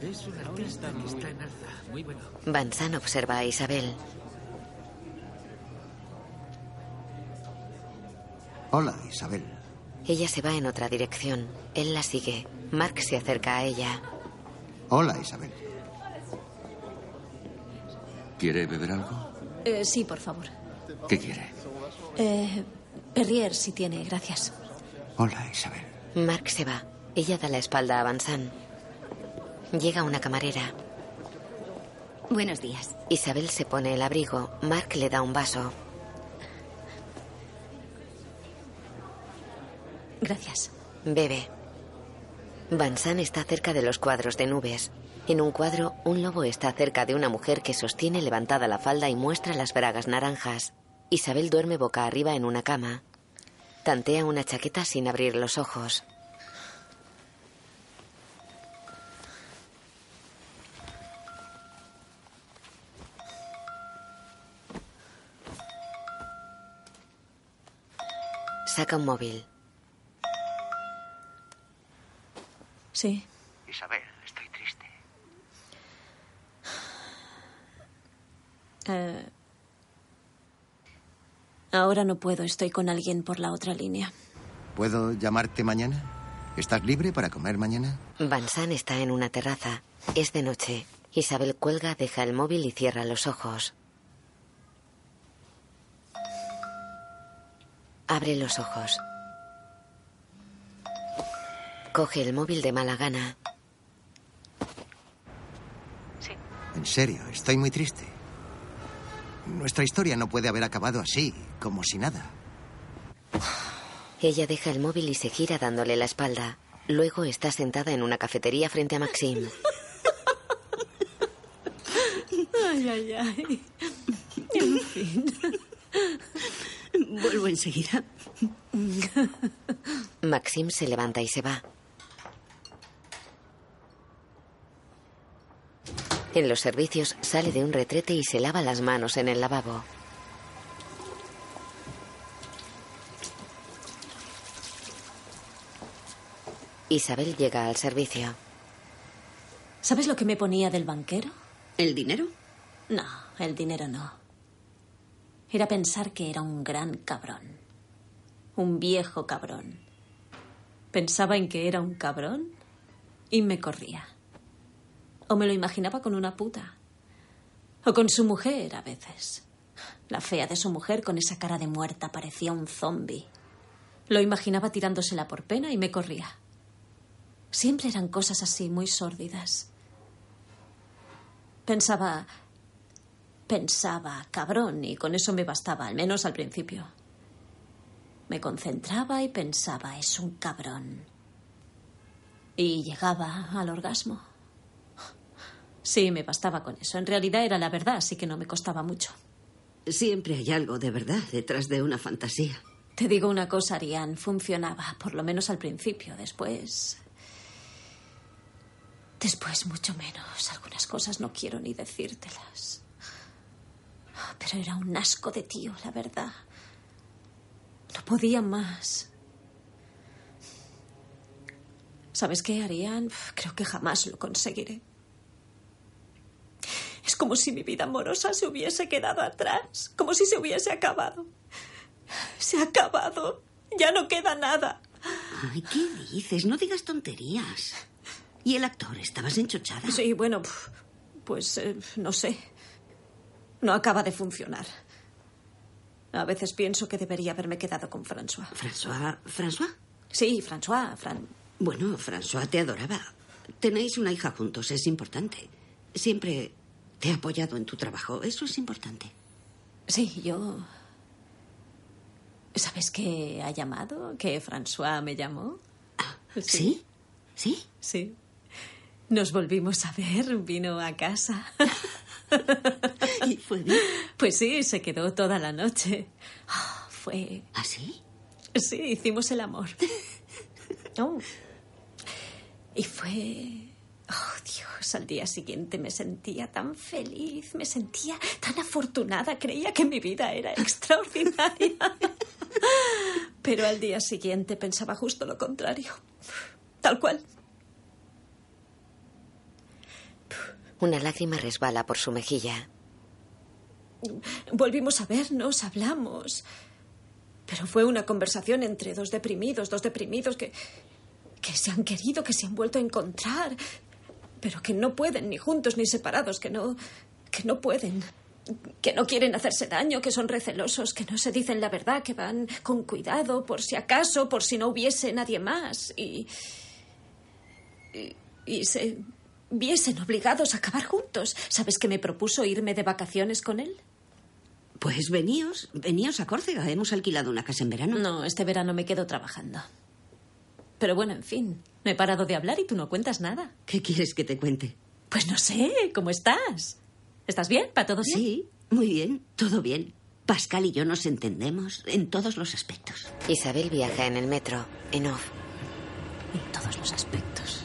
Es un artista que está en alza. Muy bueno. Van observa a Isabel. Hola, Isabel. Ella se va en otra dirección. Él la sigue. Mark se acerca a ella. Hola, Isabel. ¿Quiere beber algo? Eh, sí, por favor. ¿Qué quiere? Eh, Perrier, si tiene, gracias. Hola, Isabel. Mark se va. Ella da la espalda a Vansan. Llega una camarera. Buenos días. Isabel se pone el abrigo. Mark le da un vaso. Gracias. Bebe. Vansan está cerca de los cuadros de nubes. En un cuadro, un lobo está cerca de una mujer que sostiene levantada la falda y muestra las bragas naranjas. Isabel duerme boca arriba en una cama. Tantea una chaqueta sin abrir los ojos. Saca un móvil. Sí. Isabel, estoy triste. Eh, ahora no puedo, estoy con alguien por la otra línea. ¿Puedo llamarte mañana? ¿Estás libre para comer mañana? Vansan está en una terraza. Es de noche. Isabel cuelga, deja el móvil y cierra los ojos. Abre los ojos. Coge el móvil de mala gana. Sí. En serio, estoy muy triste. Nuestra historia no puede haber acabado así, como si nada. Ella deja el móvil y se gira dándole la espalda. Luego está sentada en una cafetería frente a Maxim. <laughs> Ay, ay, ay. En fin. Vuelvo enseguida. Maxim se levanta y se va. En los servicios sale de un retrete y se lava las manos en el lavabo. Isabel llega al servicio. ¿Sabes lo que me ponía del banquero? ¿El dinero? No, el dinero no. Era pensar que era un gran cabrón. Un viejo cabrón. Pensaba en que era un cabrón y me corría. O me lo imaginaba con una puta. O con su mujer a veces. La fea de su mujer con esa cara de muerta parecía un zombi. Lo imaginaba tirándosela por pena y me corría. Siempre eran cosas así, muy sórdidas. Pensaba, pensaba, cabrón, y con eso me bastaba, al menos al principio. Me concentraba y pensaba, es un cabrón. Y llegaba al orgasmo. Sí, me bastaba con eso. En realidad era la verdad, así que no me costaba mucho. Siempre hay algo de verdad detrás de una fantasía. Te digo una cosa, Ariane, funcionaba, por lo menos al principio. Después. Después, mucho menos. Algunas cosas no quiero ni decírtelas. Pero era un asco de tío, la verdad. No podía más. ¿Sabes qué, Ariane? Creo que jamás lo conseguiré. Es como si mi vida amorosa se hubiese quedado atrás, como si se hubiese acabado. Se ha acabado. Ya no queda nada. Ay, ¿qué dices? No digas tonterías. ¿Y el actor? ¿Estabas enchochada? Sí, bueno, pues eh, no sé. No acaba de funcionar. A veces pienso que debería haberme quedado con François. ¿François? ¿François? Sí, François. Fran... Bueno, François te adoraba. Tenéis una hija juntos, es importante. Siempre te ha apoyado en tu trabajo, eso es importante. Sí, yo ¿Sabes que ha llamado? ¿Que François me llamó? ¿Sí? ¿Sí? Sí. Nos volvimos a ver, vino a casa. <laughs> ¿Y fue bien? Pues sí, se quedó toda la noche. Ah, fue. ¿Ah, sí? Sí, hicimos el amor. Oh. Y fue. Oh, Dios, al día siguiente me sentía tan feliz, me sentía tan afortunada, creía que mi vida era extraordinaria. <laughs> Pero al día siguiente pensaba justo lo contrario. Tal cual. Una lágrima resbala por su mejilla. Volvimos a vernos, hablamos. Pero fue una conversación entre dos deprimidos, dos deprimidos que, que se han querido, que se han vuelto a encontrar, pero que no pueden, ni juntos ni separados, que no, que no pueden que no quieren hacerse daño, que son recelosos, que no se dicen la verdad, que van con cuidado por si acaso, por si no hubiese nadie más y, y, se viesen obligados a acabar juntos. ¿Sabes que me propuso irme de vacaciones con él? Pues veníos, veníos a Córcega. Hemos alquilado una casa en verano. No, este verano me quedo trabajando. Pero bueno, en fin, no he parado de hablar y tú no cuentas nada. ¿Qué quieres que te cuente? Pues no sé, ¿cómo estás? ¿Estás bien? ¿Para todo bien? Sí, muy bien, todo bien. Pascal y yo nos entendemos en todos los aspectos. Isabel viaja en el metro, en off. En todos los aspectos.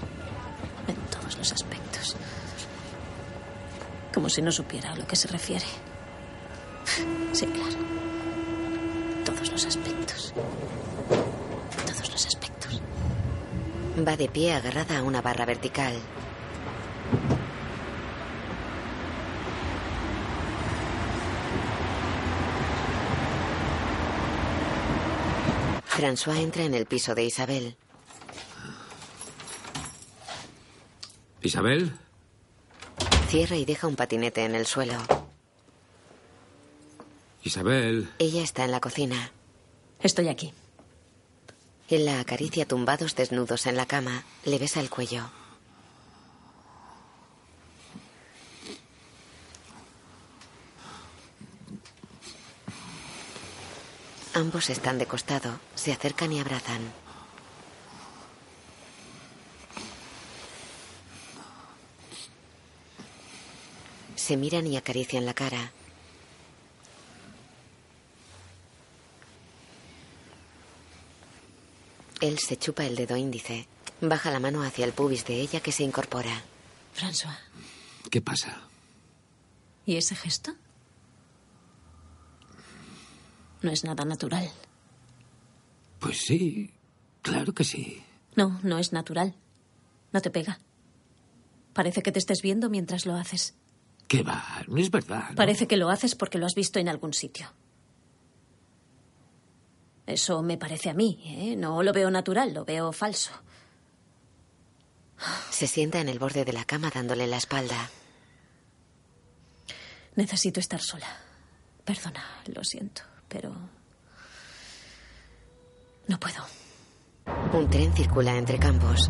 En todos los aspectos. Como si no supiera a lo que se refiere. Sí, claro. Todos los aspectos. Todos los aspectos. Va de pie agarrada a una barra vertical. François entra en el piso de Isabel. ¿Isabel? Cierra y deja un patinete en el suelo. Isabel. Ella está en la cocina. Estoy aquí. Él la acaricia tumbados desnudos en la cama. Le besa el cuello. Ambos están de costado, se acercan y abrazan. Se miran y acarician la cara. Él se chupa el dedo índice. Baja la mano hacia el pubis de ella que se incorpora. François. ¿Qué pasa? ¿Y ese gesto? No es nada natural. Pues sí, claro que sí. No, no es natural. No te pega. Parece que te estés viendo mientras lo haces. ¿Qué va? No es verdad. Parece que lo haces porque lo has visto en algún sitio. Eso me parece a mí, ¿eh? No lo veo natural, lo veo falso. Se sienta en el borde de la cama dándole la espalda. Necesito estar sola. Perdona, lo siento pero no puedo. Un tren circula entre campos.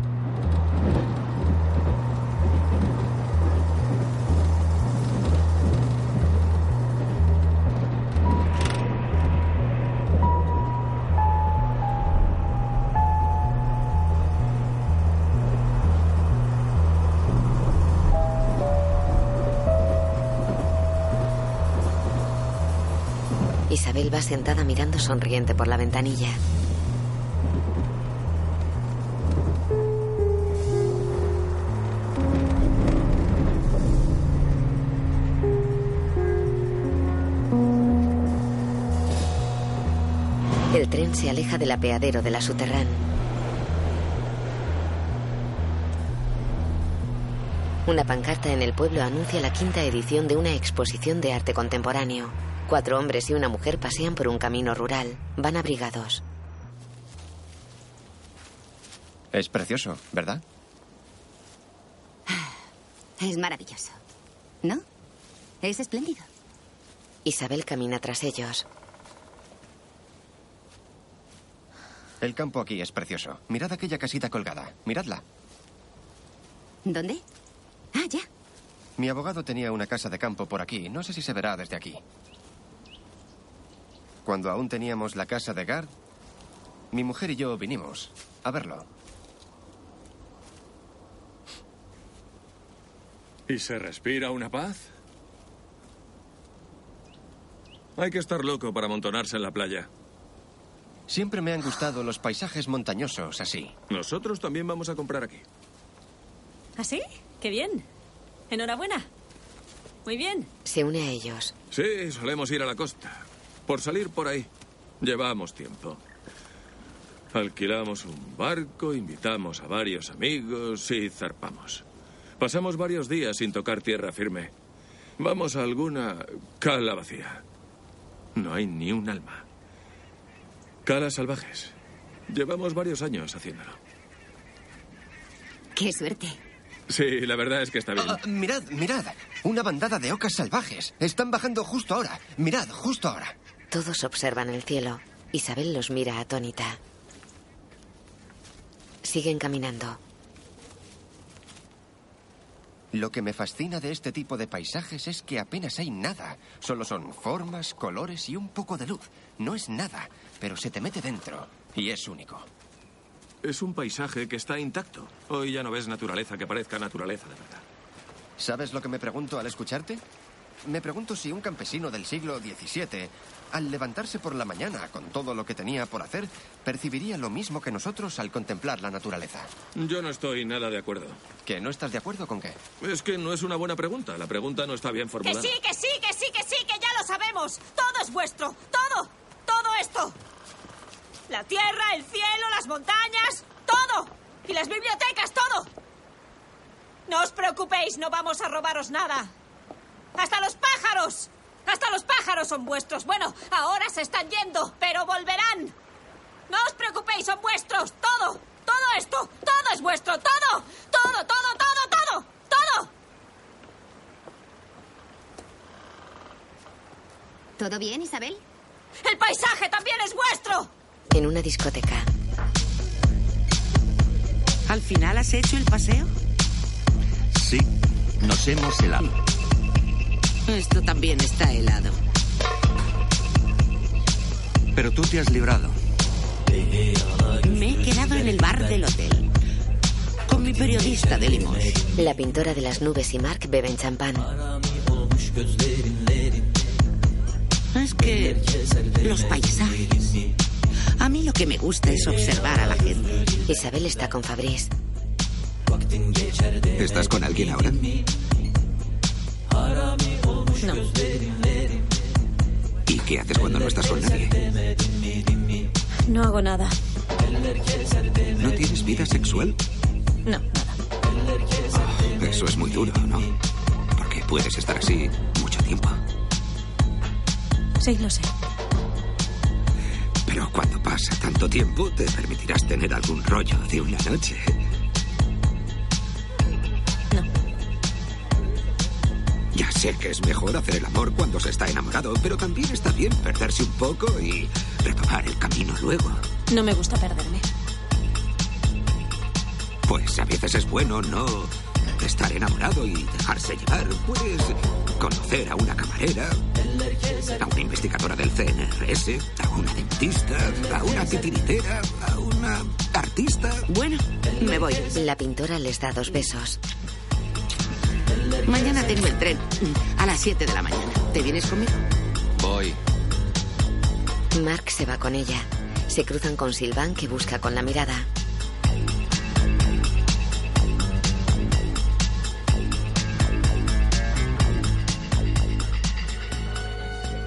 Isabel va sentada mirando sonriente por la ventanilla. El tren se aleja del apeadero de la Suterrán. Una pancarta en el pueblo anuncia la quinta edición de una exposición de arte contemporáneo. Cuatro hombres y una mujer pasean por un camino rural. Van abrigados. Es precioso, ¿verdad? <sighs> Es maravilloso. ¿No? Es espléndido. Isabel camina tras ellos. El campo aquí es precioso. Mirad aquella casita colgada. Miradla. ¿Dónde? Ah, ya. Mi abogado tenía una casa de campo por aquí. No sé si se verá desde aquí. Cuando aún teníamos la casa de Gard, mi mujer y yo vinimos a verlo. ¿Y se respira una paz? Hay que estar loco para amontonarse en la playa. Siempre me han gustado los paisajes montañosos así. Nosotros también vamos a comprar aquí. ¿Ah, sí? ¡Qué bien! Enhorabuena. Muy bien. Se une a ellos. Sí, solemos ir a la costa. Por salir por ahí. Llevamos tiempo. Alquilamos un barco, invitamos a varios amigos y zarpamos. Pasamos varios días sin tocar tierra firme. Vamos a alguna cala vacía. No hay ni un alma. Calas salvajes. Llevamos varios años haciéndolo. Qué suerte. Sí, la verdad es que está bien. Ah, mirad, mirad. Una bandada de ocas salvajes. Están bajando justo ahora. Mirad, justo ahora. Todos observan el cielo. Isabel los mira atónita. Siguen caminando. Lo que me fascina de este tipo de paisajes es que apenas hay nada. Solo son formas, colores y un poco de luz. No es nada, pero se te mete dentro y es único. Es un paisaje que está intacto. Hoy ya no ves naturaleza que parezca naturaleza de verdad. ¿Sabes lo que me pregunto al escucharte? Me pregunto si un campesino del siglo XVII, al levantarse por la mañana con todo lo que tenía por hacer, percibiría lo mismo que nosotros al contemplar la naturaleza. Yo no estoy nada de acuerdo. ¿Que no estás de acuerdo con qué? Es que no es una buena pregunta. La pregunta no está bien Que formulada. sí, que sí, que sí, que sí, que ya lo sabemos. Todo es vuestro. Todo. Todo esto. La tierra, el cielo, las montañas. Todo. Y las bibliotecas, todo. No os preocupéis, no vamos a robaros nada. Hasta los pájaros. Hasta los pájaros son vuestros. Bueno, ahora se están yendo, pero volverán. No os preocupéis, son vuestros. Todo. Todo esto. Todo es vuestro. Todo. Todo, todo, todo, todo. Todo. ¿Todo bien, Isabel? El paisaje también es vuestro. En una discoteca. ¿Al final has hecho el paseo? Sí, nos hemos helado. Esto también está helado. Pero tú te has librado. Me he quedado en el bar del hotel. Con mi periodista de limón. La pintora de las nubes y Mark beben champán. Es que los paisajes. A mí lo que me gusta es observar a la gente. Isabel está con Fabrice. ¿Estás con alguien ahora? No. ¿Y qué haces cuando no estás con nadie? No hago nada. ¿No tienes vida sexual? No, nada. Eso es muy duro, ¿no? Porque puedes estar así mucho tiempo. Sí, lo sé. Pero cuando pasa tanto tiempo, te permitirás tener algún rollo de una noche. Sé que es mejor hacer el amor cuando se está enamorado, pero también está bien perderse un poco y retomar el camino luego. No me gusta perderme. Pues a veces es bueno no estar enamorado y dejarse llevar. Puedes conocer a una camarera, a una investigadora del CNRS, a una dentista, a una titiritera, a una artista. Bueno, me voy. La pintora les da dos besos. Mañana tengo el tren. A las 7 de la mañana. ¿Te vienes conmigo? Voy. Mark se va con ella. Se cruzan con Sylvain que busca con la mirada.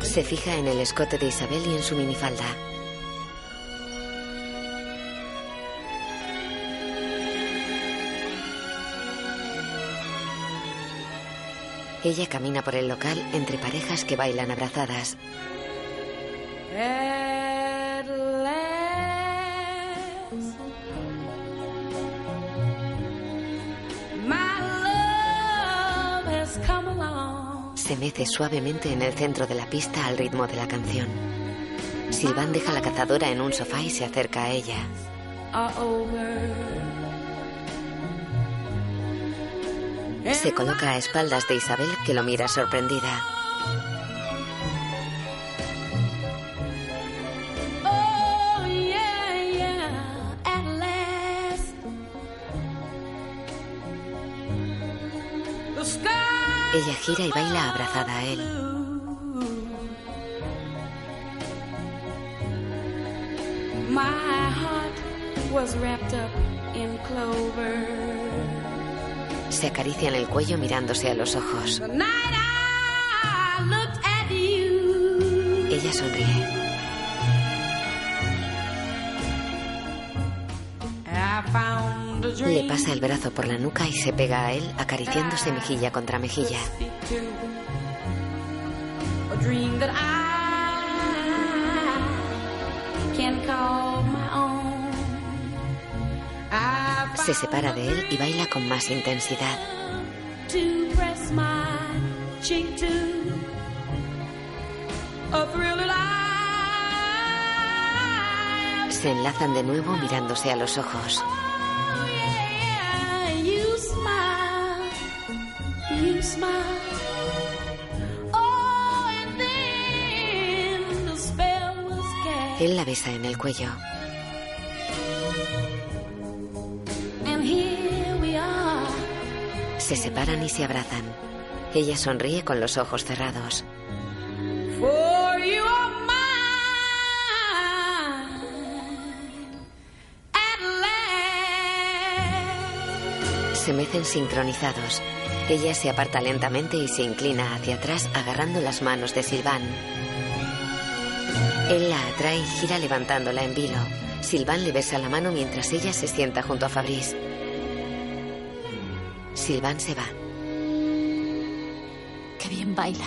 Se fija en el escote de Isabel y en su minifalda. Ella camina por el local entre parejas que bailan abrazadas. Se mece suavemente en el centro de la pista al ritmo de la canción. Silván deja la cazadora en un sofá y se acerca a ella. Se coloca a espaldas de Isabel que lo mira sorprendida. Oh, Ella gira y baila abrazada a él. My heart was wrapped up in clover. Se acarician el cuello mirándose a los ojos. Ella sonríe. Le pasa el brazo por la nuca y se pega a él acariciándose mejilla contra mejilla. Se separa de él y baila con más intensidad. Se enlazan de nuevo mirándose a los ojos. Él la besa en el cuello. Se separan y se abrazan. Ella sonríe con los ojos cerrados. Se mecen sincronizados. Ella se aparta lentamente y se inclina hacia atrás agarrando las manos de Silván. Él la atrae y gira levantándola en vilo. Silván le besa la mano mientras ella se sienta junto a Fabrice. Silván se va. Qué bien baila.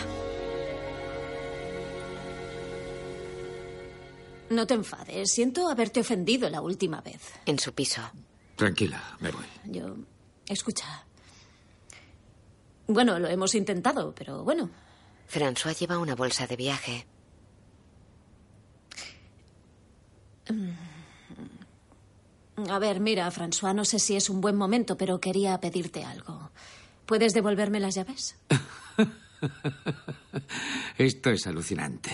No te enfades. Siento haberte ofendido la última vez. En su piso. Tranquila, me voy. Yo. Escucha. Bueno, lo hemos intentado, pero bueno. François lleva una bolsa de viaje. A ver, mira, François, no sé si es un buen momento, pero quería pedirte algo. ¿Puedes devolverme las llaves? <laughs> Esto es alucinante.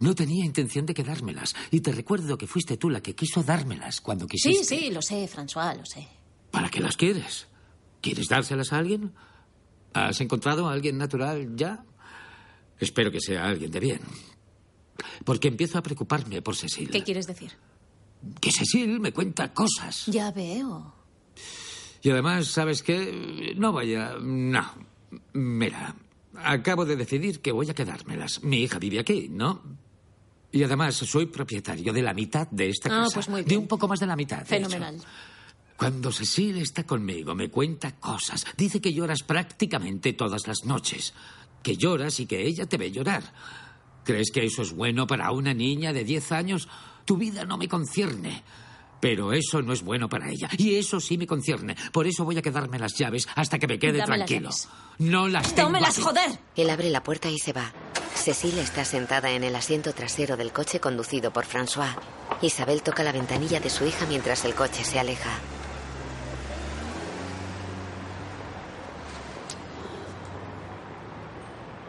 No tenía intención de quedármelas. Y te recuerdo que fuiste tú la que quiso dármelas cuando Sí, quisiste. sí, lo sé, François, lo sé. ¿Para qué las quieres? ¿Quieres dárselas a alguien? ¿Has encontrado a alguien natural ya? Espero que sea alguien de bien. Porque empiezo a preocuparme por Cecil. ¿Qué quieres decir? Que Cecil me cuenta cosas. Ya veo. Y además, ¿sabes qué? No vaya. No. Mira, acabo de decidir que voy a quedármelas. Mi hija vive aquí, ¿no? Y además soy propietario de la mitad de esta Ah, casa. pues muy De bien. un poco más de la mitad. de. Fenomenal. Cuando Cecil está conmigo, me cuenta cosas. Dice que lloras prácticamente todas las noches. Que lloras y que ella te ve llorar. ¿Crees que eso es bueno para una niña de 10 años? Tu vida no me concierne. Pero eso no es bueno para ella. Y eso sí me concierne. Por eso voy a quedarme las llaves hasta que me quede Dame las tranquilo. llaves. No las tengo ¡Tómelas, aquí. joder! Él abre la puerta y se va. Cecile está sentada en el asiento trasero del coche conducido por François. Isabel toca la ventanilla de su hija mientras el coche se aleja.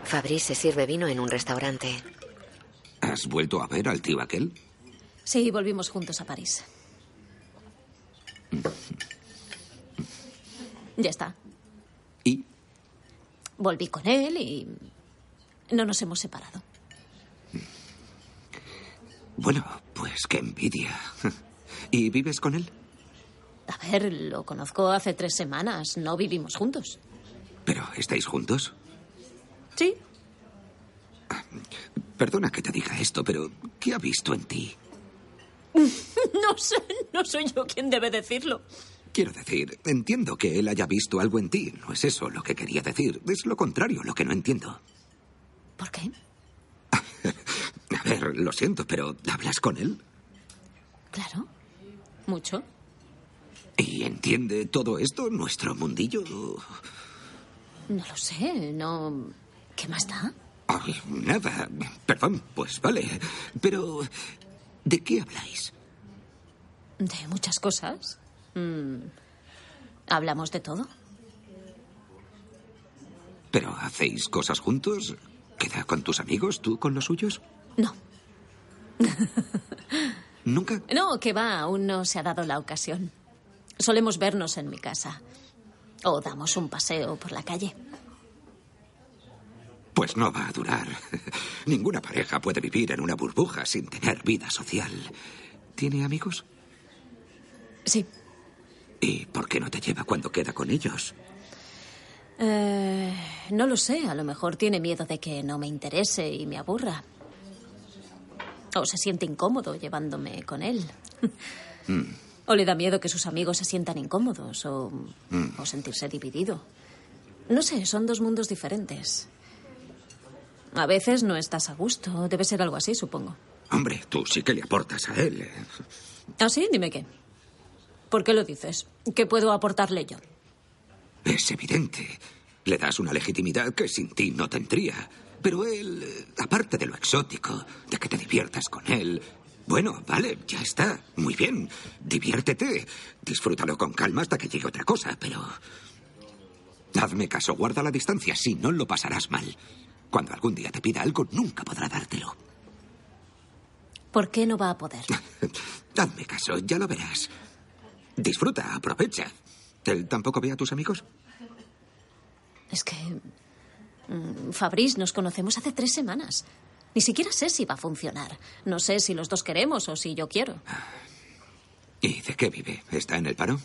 Fabrice se sirve vino en un restaurante. ¿Has vuelto a ver al tío aquel? Sí, volvimos juntos a París. Ya está. ¿Y? Volví con él y no nos hemos separado. Bueno, pues qué envidia. ¿Y vives con él? A ver, lo conozco hace tres semanas. No vivimos juntos. ¿Pero estáis juntos? Sí. Perdona que te diga esto, pero ¿qué ha visto en ti? <laughs> no sé, no soy yo quien debe decirlo. Quiero decir, entiendo que él haya visto algo en ti. No es eso lo que quería decir. Es lo contrario lo que no entiendo. ¿Por qué? <laughs> A ver, lo siento, pero ¿hablas con él? Claro. Mucho. ¿Y entiende todo esto, nuestro mundillo? No lo sé, no. ¿Qué más da? Ay, nada. Perdón, pues vale. Pero, ¿de qué habláis? De muchas cosas. Mm, Hablamos de todo. ¿Pero hacéis cosas juntos? ¿Queda con tus amigos, tú con los suyos? No. <laughs> ¿Nunca? No, que va, aún no se ha dado la ocasión. Solemos vernos en mi casa. O damos un paseo por la calle. Pues no va a durar. <laughs> Ninguna pareja puede vivir en una burbuja sin tener vida social. ¿Tiene amigos? Sí. ¿Y por qué no te lleva cuando queda con ellos? Eh, no lo sé, a lo mejor tiene miedo de que no me interese y me aburra. O se siente incómodo llevándome con él. <laughs> Mm, O le da miedo que sus amigos se sientan incómodos o, mm. o sentirse dividido. No sé, son dos mundos diferentes. A veces no estás a gusto. Debe ser algo así, supongo. Hombre, tú sí que le aportas a él. ¿eh? ¿Ah, sí? Dime qué. ¿Por qué lo dices? ¿Qué puedo aportarle yo? Es evidente. Le das una legitimidad que sin ti no tendría. Pero él, aparte de lo exótico, de que te diviertas con él, bueno, vale, ya está. Muy bien. Diviértete. Disfrútalo con calma hasta que llegue otra cosa, pero... Hazme caso, guarda la distancia, si no lo pasarás mal. Cuando algún día te pida algo, nunca podrá dártelo. ¿Por qué no va a poder? <laughs> Hazme caso, ya lo verás. Disfruta, aprovecha. ¿Él tampoco ve a tus amigos? Es que... mm, Fabrice, nos conocemos hace tres semanas. Ni siquiera sé si va a funcionar. No sé si los dos queremos o si yo quiero. ¿Y de qué vive? ¿Está en el paro?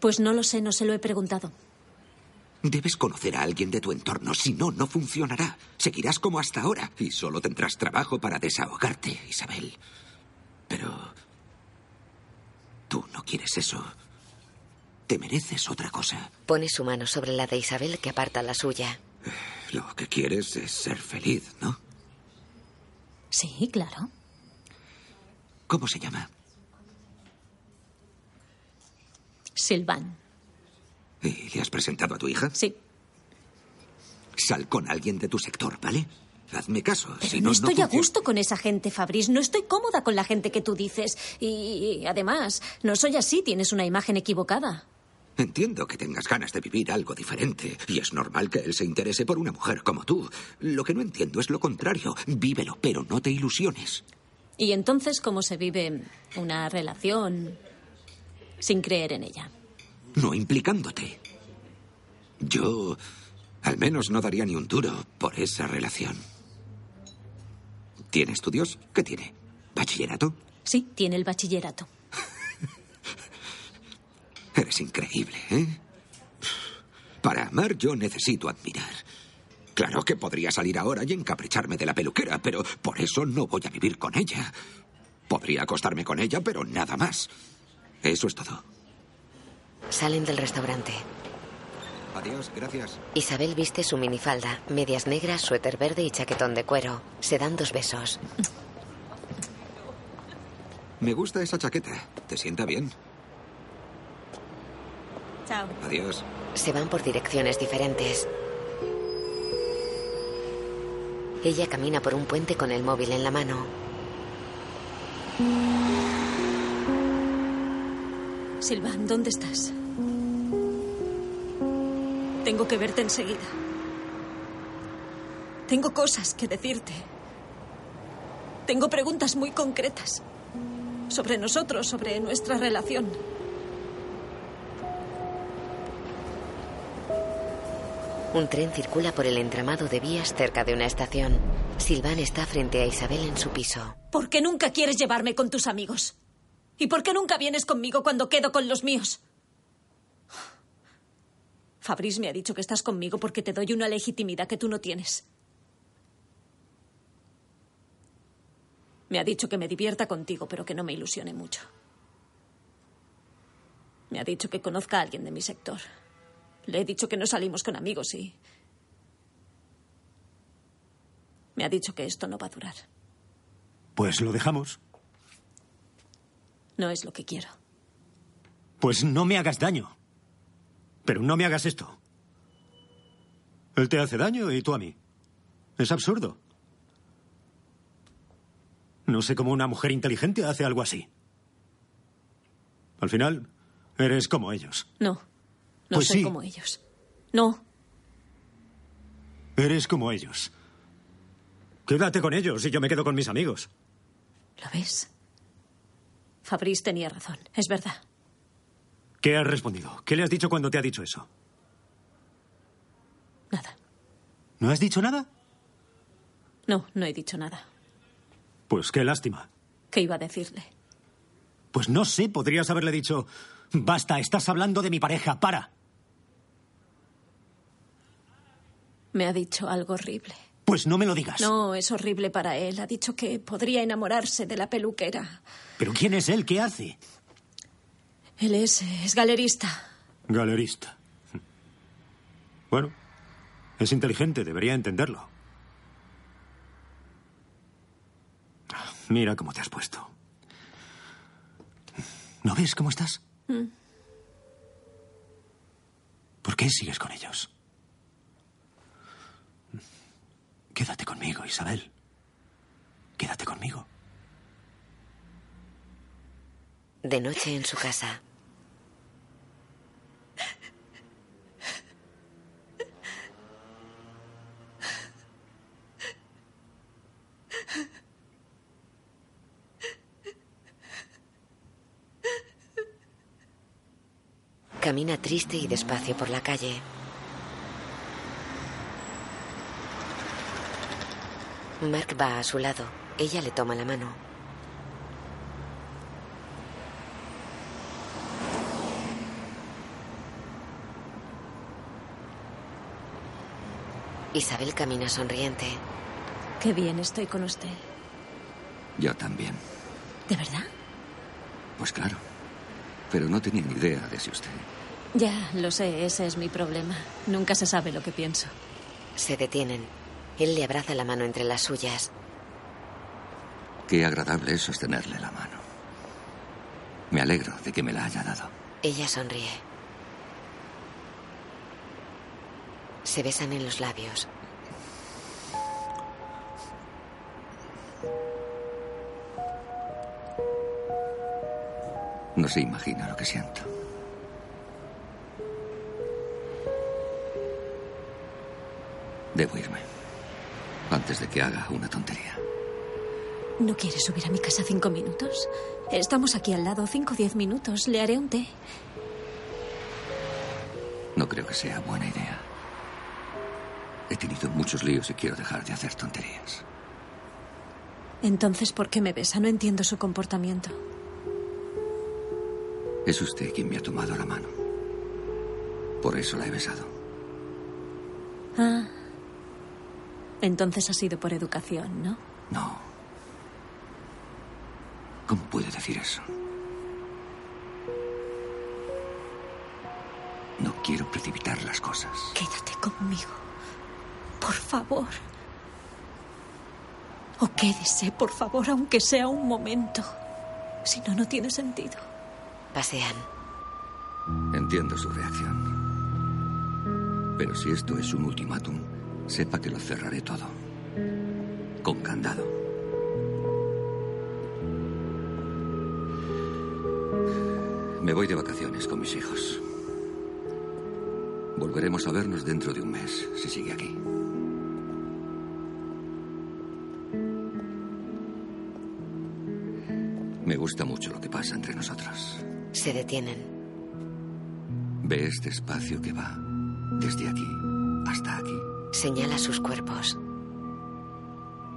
Pues no lo sé, no se lo he preguntado. Debes conocer a alguien de tu entorno, si no, no funcionará. Seguirás como hasta ahora y solo tendrás trabajo para desahogarte, Isabel. Pero... Tú no quieres eso. Te mereces otra cosa. Pone su mano sobre la de Isabel que aparta la suya. Lo que quieres es ser feliz, ¿no? Sí, claro. ¿Cómo se llama? Silvan. ¿Y le has presentado a tu hija? Sí. Sal con alguien de tu sector, ¿vale? Hazme caso. Pero si no, no, estoy no a gusto con esa gente, Fabrice. No estoy cómoda con la gente que tú dices. Y, y además, no soy así. Tienes una imagen equivocada. Entiendo que tengas ganas de vivir algo diferente y es normal que él se interese por una mujer como tú. Lo que no entiendo es lo contrario. Vívelo, pero no te ilusiones. Y entonces, ¿cómo se vive una relación sin creer en ella? No implicándote. Yo al menos no daría ni un duro por esa relación. ¿Tiene estudios? ¿Qué tiene? ¿Bachillerato? Sí, tiene el bachillerato. <laughs> Eres increíble, ¿eh? Para amar yo necesito admirar. Claro que podría salir ahora y encapricharme de la peluquera, pero por eso no voy a vivir con ella. Podría acostarme con ella, pero nada más. Eso es todo. Salen del restaurante. Adiós, gracias. Isabel viste su minifalda, medias negras, suéter verde y chaquetón de cuero. Se dan dos besos. Me gusta esa chaqueta. ¿Te sienta bien? Chao. Adiós. Se van por direcciones diferentes. Ella camina por un puente con el móvil en la mano. Silvan, ¿dónde estás? Tengo que verte enseguida. Tengo cosas que decirte. Tengo preguntas muy concretas sobre nosotros, sobre nuestra relación. Un tren circula por el entramado de vías cerca de una estación. Silván está frente a Isabel en su piso. ¿Por qué nunca quieres llevarme con tus amigos? ¿Y por qué nunca vienes conmigo cuando quedo con los míos? Fabrice me ha dicho que estás conmigo porque te doy una legitimidad que tú no tienes. Me ha dicho que me divierta contigo, pero que no me ilusione mucho. Me ha dicho que conozca a alguien de mi sector. Le he dicho que no salimos con amigos y... Me ha dicho que esto no va a durar. Pues lo dejamos. No es lo que quiero. Pues no me hagas daño. Pero no me hagas esto. Él te hace daño y tú a mí. Es absurdo. No sé cómo una mujer inteligente hace algo así. Al final, eres como ellos. No. No Pues soy sí. como ellos. No. Eres como ellos. Quédate con ellos y yo me quedo con mis amigos. ¿Lo ves? Fabrice tenía razón. Es verdad. ¿Qué has respondido? ¿Qué le has dicho cuando te ha dicho eso? Nada. ¿No has dicho nada? No, no he dicho nada. Pues qué lástima. ¿Qué iba a decirle? Pues no sé, podrías haberle dicho, basta, estás hablando de mi pareja, para. Me ha dicho algo horrible. Pues no me lo digas. No, es horrible para él. Ha dicho que podría enamorarse de la peluquera. ¿Pero quién es él? ¿Qué hace? Él es, es galerista. Galerista. Bueno, es inteligente, debería entenderlo. Mira cómo te has puesto. ¿No ves cómo estás? Mm. ¿Por qué sigues con ellos? Quédate conmigo, Isabel. Quédate conmigo. De noche en su casa. Camina triste y despacio por la calle. Mark va a su lado. Ella le toma la mano. Isabel camina sonriente. Qué bien estoy con usted. Yo también. ¿De verdad? Pues claro. Pero no tenía ni idea de si usted. Ya, lo sé, ese es mi problema. Nunca se sabe lo que pienso. Se detienen. Él le abraza la mano entre las suyas. Qué agradable es sostenerle la mano. Me alegro de que me la haya dado. Ella sonríe. Se besan en los labios. No se imagina lo que siento. Debo irme. Antes de que haga una tontería. ¿No quiere subir a mi casa cinco minutos? Estamos aquí al lado, cinco o diez minutos. Le haré un té. No creo que sea buena idea. He tenido muchos líos y quiero dejar de hacer tonterías. Entonces, ¿por qué me besa? No entiendo su comportamiento. Es usted quien me ha tomado la mano. Por eso la he besado. Ah. Entonces ha sido por educación, ¿no? No. ¿Cómo puede decir eso? No quiero precipitar las cosas. Quédate conmigo. Por favor. O quédese, por favor, aunque sea un momento. Si no, no tiene sentido. Pasean. Entiendo su reacción. Pero si esto es un ultimátum, sepa que lo cerraré todo. Con candado. Me voy de vacaciones con mis hijos. Volveremos a vernos dentro de un mes, si sigue aquí. Me gusta mucho lo que pasa entre nosotros. Se detienen. Ve este espacio que va desde aquí hasta aquí. Señala sus cuerpos.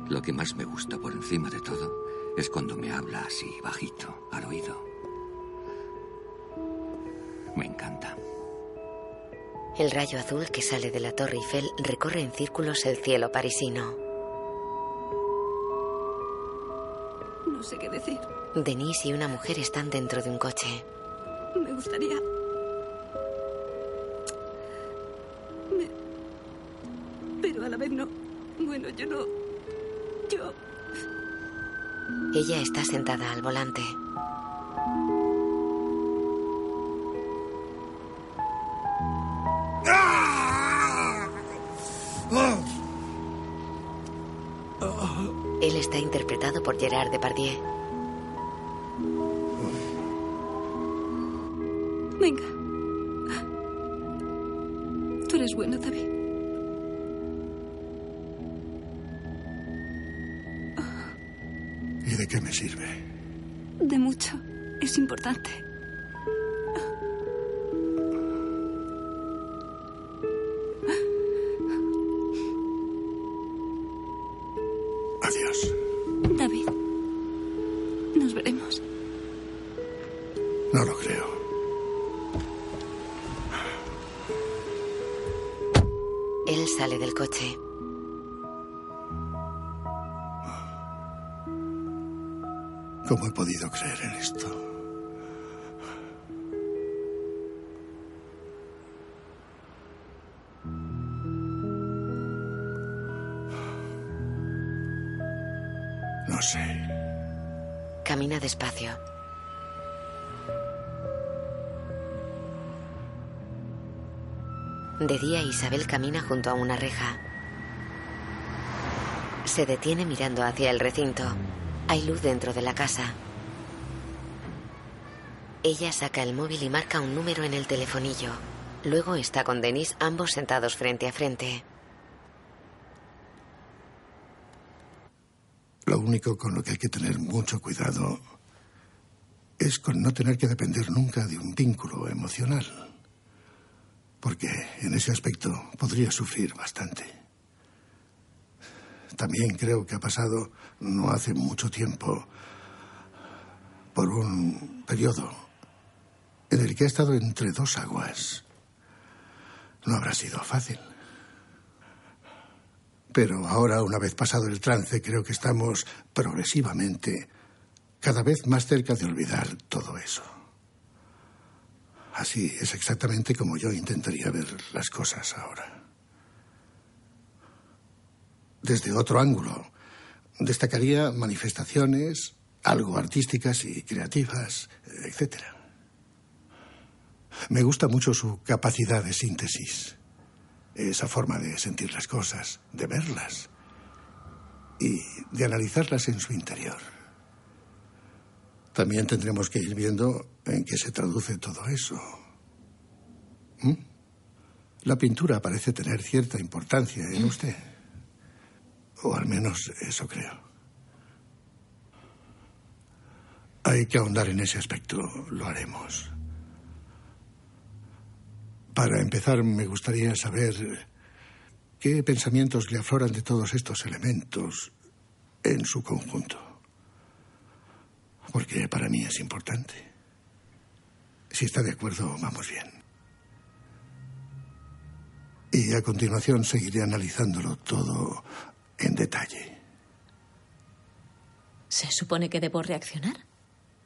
Lo que más me gusta por encima de todo es cuando me habla así, bajito, al oído. Me encanta. El rayo azul que sale de la Torre Eiffel recorre en círculos el cielo parisino. No sé qué decir. Denise y una mujer están dentro de un coche. Me gustaría... Está sentada al volante. Él está interpretado por Gerard Depardieu. Es importante. Adiós. David. Nos veremos. No lo creo. Él sale del coche. ¿Cómo he podido creer en esto? Camina despacio. De día Isabel camina junto a una reja. Se detiene mirando hacia el recinto. Hay luz dentro de la casa. Ella saca el móvil y marca un número en el telefonillo. Luego está con Denise ambos sentados frente a frente. Lo único con lo que hay que tener mucho cuidado es con no tener que depender nunca de un vínculo emocional. Porque en ese aspecto podría sufrir bastante. También creo que ha pasado no hace mucho tiempo por un periodo en el que ha estado entre dos aguas. No habrá sido fácil. Pero ahora, una vez pasado el trance, creo que estamos progresivamente cada vez más cerca de olvidar todo eso. Así es exactamente como yo intentaría ver las cosas ahora. Desde otro ángulo, destacaría manifestaciones algo artísticas y creativas, etc. Me gusta mucho su capacidad de síntesis, esa forma de sentir las cosas, de verlas y de analizarlas en su interior. También tendremos que ir viendo en qué se traduce todo eso. ¿Mm? La pintura parece tener cierta importancia en usted. O al menos eso creo. Hay que ahondar en ese aspecto. Lo haremos. Para empezar, me gustaría saber qué pensamientos le afloran de todos estos elementos en su conjunto. Porque para mí es importante. Si está de acuerdo, vamos bien. Y a continuación seguiré analizándolo todo en detalle. ¿Se supone que debo reaccionar?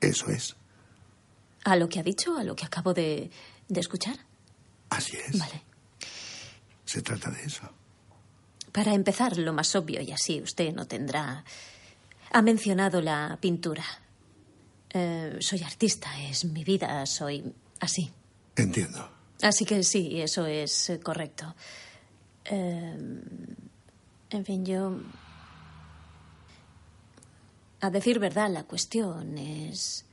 Eso es. ¿A lo que ha dicho? ¿A lo que acabo de, de escuchar? Así es. Vale. Se trata de eso. Para empezar, lo más obvio, y así usted no tendrá. Ha mencionado la pintura. Eh, soy artista, es mi vida, soy así. Entiendo. Así que sí, eso es eh, correcto. Eh, en fin, yo. A decir verdad, la cuestión es. Es.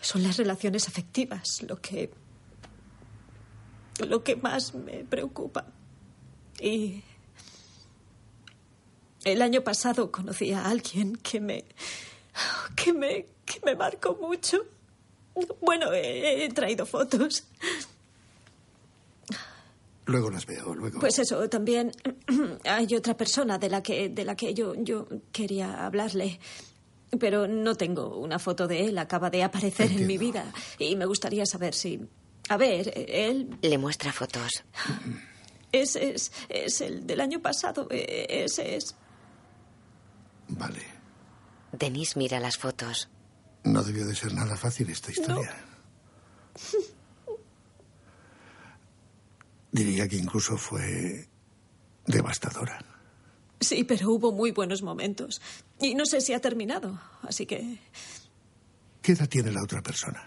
Son las relaciones afectivas lo que. lo que más me preocupa. Y. El año pasado conocí a alguien que me. que me. que me marcó mucho. Bueno, he traído fotos. Luego las veo, luego. Pues eso, también <clears throat> hay otra persona de la que, de la que yo, yo quería hablarle. Pero no tengo una foto de él. Acaba de aparecer en mi vida. Y me gustaría saber si. A ver, él Le muestra fotos. <clears throat> es, es, es el del año pasado. eh, Ese es. Vale. Denise mira las fotos. No debió de ser nada fácil esta historia. <laughs> Diría que incluso fue devastadora. Sí, pero hubo muy buenos momentos. Y no sé si ha terminado. Así que ¿Qué edad tiene la otra persona?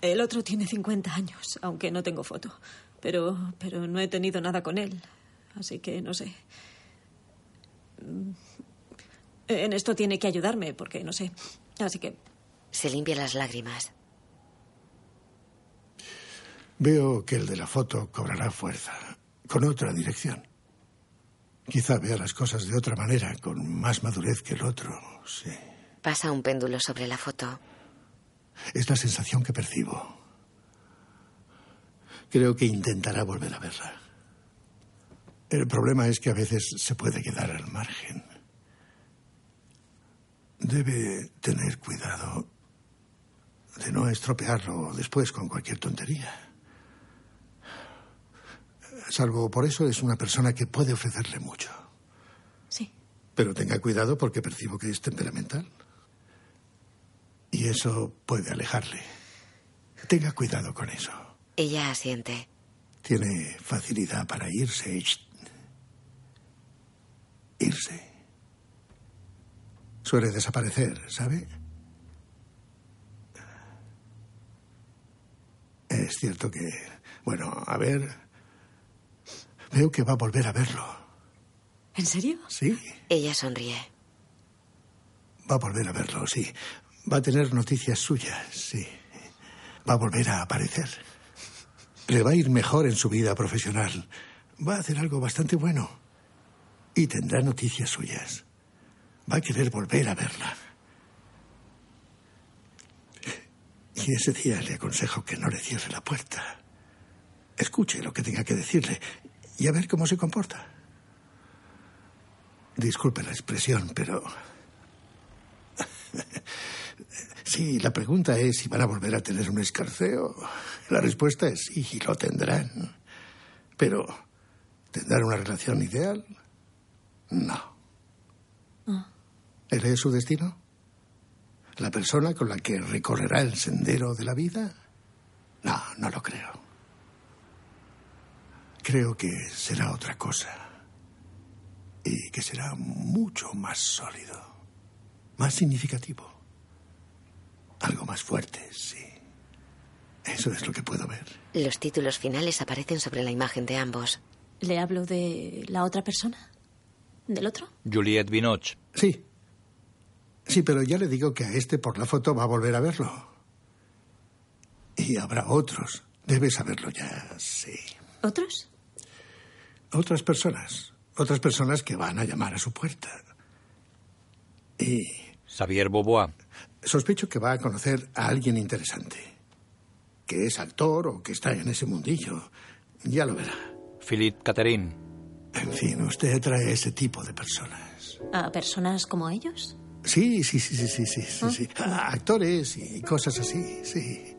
el otro tiene 50 años, aunque no tengo foto. Pero, pero no he tenido nada con él. Así que no sé. Mm, En esto tiene que ayudarme, porque no sé. Así que Se limpia las lágrimas. Veo que el de la foto cobrará fuerza, con otra dirección. Quizá vea las cosas de otra manera, con más madurez que el otro, sí. Pasa un péndulo sobre la foto. Es la sensación que percibo. Creo que intentará volver a verla. El problema es que a veces se puede quedar al margen. Debe tener cuidado de no estropearlo después con cualquier tontería. Salvo por eso es una persona que puede ofrecerle mucho. Sí. Pero tenga cuidado porque percibo que es temperamental. Y eso puede alejarle. Tenga cuidado con eso. Ella asiente. Tiene facilidad para irse. Irse. Suele desaparecer, ¿sabe? Es cierto que... Bueno, a ver... Veo que va a volver a verlo. ¿En serio? Sí, Ella sonríe. va a volver a verlo, sí. Va a tener noticias suyas, sí. Va a volver a aparecer. Le va a ir mejor en su vida profesional. Va a hacer algo bastante bueno. Y tendrá noticias suyas. Va a querer volver a verla. Y ese día le aconsejo que no le cierre la puerta. Escuche lo que tenga que decirle y a ver cómo se comporta. Disculpe la expresión, pero... <laughs> Sí, la pregunta es si van a volver a tener un escarceo. La respuesta es sí, y lo tendrán. Pero, ¿tendrán una relación ideal? No. ¿Él es su destino? ¿La persona con la que recorrerá el sendero de la vida? No, no lo creo. Creo que será otra cosa. Y que será mucho más sólido. Más significativo. Algo más fuerte, sí. Eso es lo que puedo ver. Los títulos finales aparecen sobre la imagen de ambos. ¿Le hablo de la otra persona? ¿Del otro? Juliette Binoche. Sí. Sí, pero ya le digo que a este por la foto va a volver a verlo. Y habrá otros. Debe saberlo ya, sí. ¿Otros? Otras personas. Otras personas que van a llamar a su puerta. Y Xavier Beauvoir. sospecho que va a conocer a alguien interesante. Que es actor o que está en ese mundillo. Ya lo verá. Philippe Catherine. En fin, usted trae ese tipo de personas. ¿A personas como ellos? Sí, sí, sí, sí, sí, sí, sí, sí. A actores y cosas así, sí.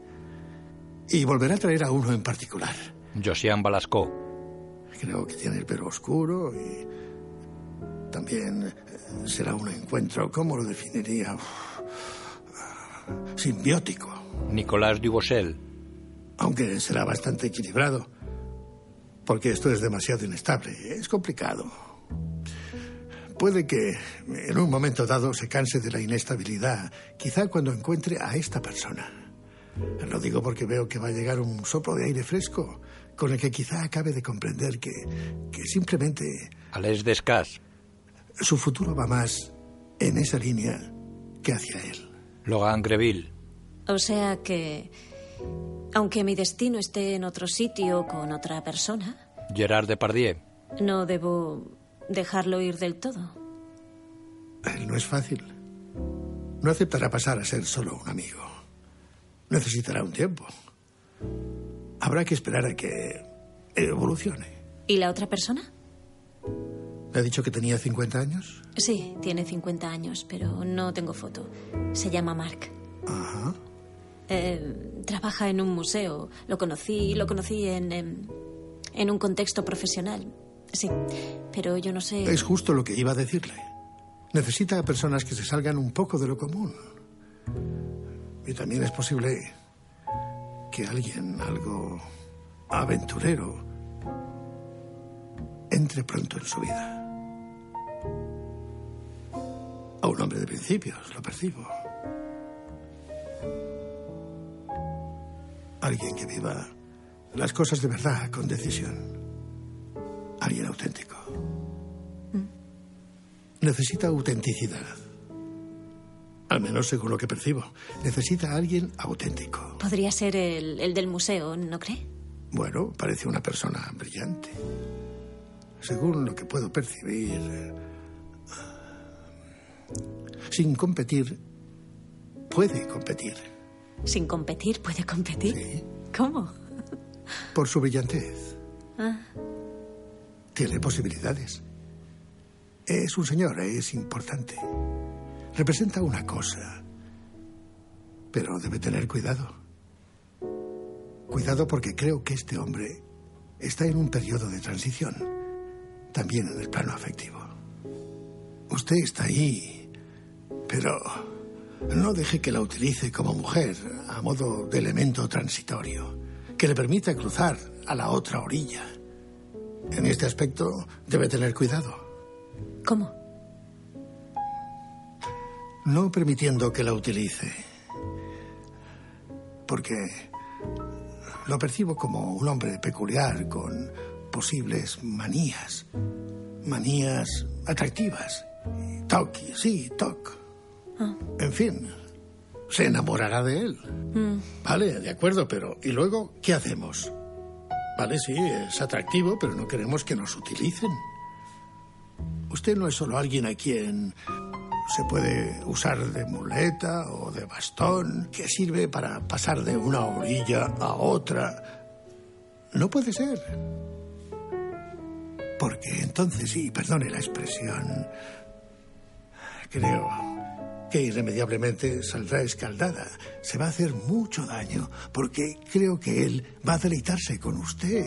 Y volverá a traer a uno en particular. Josiane Balasco. Creo que tiene el pelo oscuro y también eh, será un encuentro, ¿cómo lo definiría? Uf, Simbiótico, Nicolas Dubossel. aunque será bastante equilibrado, porque esto es demasiado inestable, es complicado. Puede que en un momento dado se canse de la inestabilidad, quizá cuando encuentre a esta persona. Lo digo porque veo que va a llegar un soplo de aire fresco con el que quizá acabe de comprender que, que simplemente Alès Descas. su futuro va más en esa línea que hacia él. Logan Greville. O sea que, aunque mi destino esté en otro sitio con otra persona, Gerard Depardieu. no debo dejarlo ir del todo. Él no es fácil. No aceptará pasar a ser solo un amigo. necesitará un tiempo. Habrá que esperar a que evolucione. ¿Y la otra persona? ¿Le ha dicho que tenía 50 años? Sí, tiene 50 años, pero no tengo foto. Se llama Mark. Ajá. Eh, trabaja en un museo. Lo conocí, lo conocí en, en, en un contexto profesional. Sí, pero yo no sé. Es justo lo que iba a decirle. Necesita a personas que se salgan un poco de lo común. Y también es posible que alguien algo aventurero entre pronto en su vida. A un hombre de principios, lo percibo. Alguien que viva las cosas de verdad, con decisión. Alguien auténtico. Necesita autenticidad. Al menos según lo que percibo. Necesita a alguien auténtico. Podría ser el, el del museo, ¿no cree? Bueno, parece una persona brillante. Según lo que puedo percibir, sin competir, puede competir. Sin competir, puede competir. ¿Cómo? Por su brillantez. Ah, Tiene posibilidades. Es un señor, es importante. Representa una cosa. Pero debe tener cuidado. Cuidado porque creo que este hombre está en un periodo de transición. También en el plano afectivo. Usted está ahí, pero no deje que la utilice como mujer a modo de elemento transitorio, que le permita cruzar a la otra orilla. En este aspecto debe tener cuidado. ¿Cómo? No permitiendo que la utilice. Porque lo percibo como un hombre peculiar con posibles manías. Manías atractivas. Toc, sí, toc. Ah. En fin, se enamorará de él. Mm. Vale, de acuerdo, pero ¿y luego qué hacemos? Vale, sí, es atractivo, pero no queremos que nos utilicen. Usted no es solo alguien a quien se puede usar de muleta o de bastón que sirve para pasar de una orilla a otra. No puede ser. Porque entonces, y perdone la expresión, creo que irremediablemente saldrá escaldada. Se va a hacer mucho daño, porque creo que él va a deleitarse con usted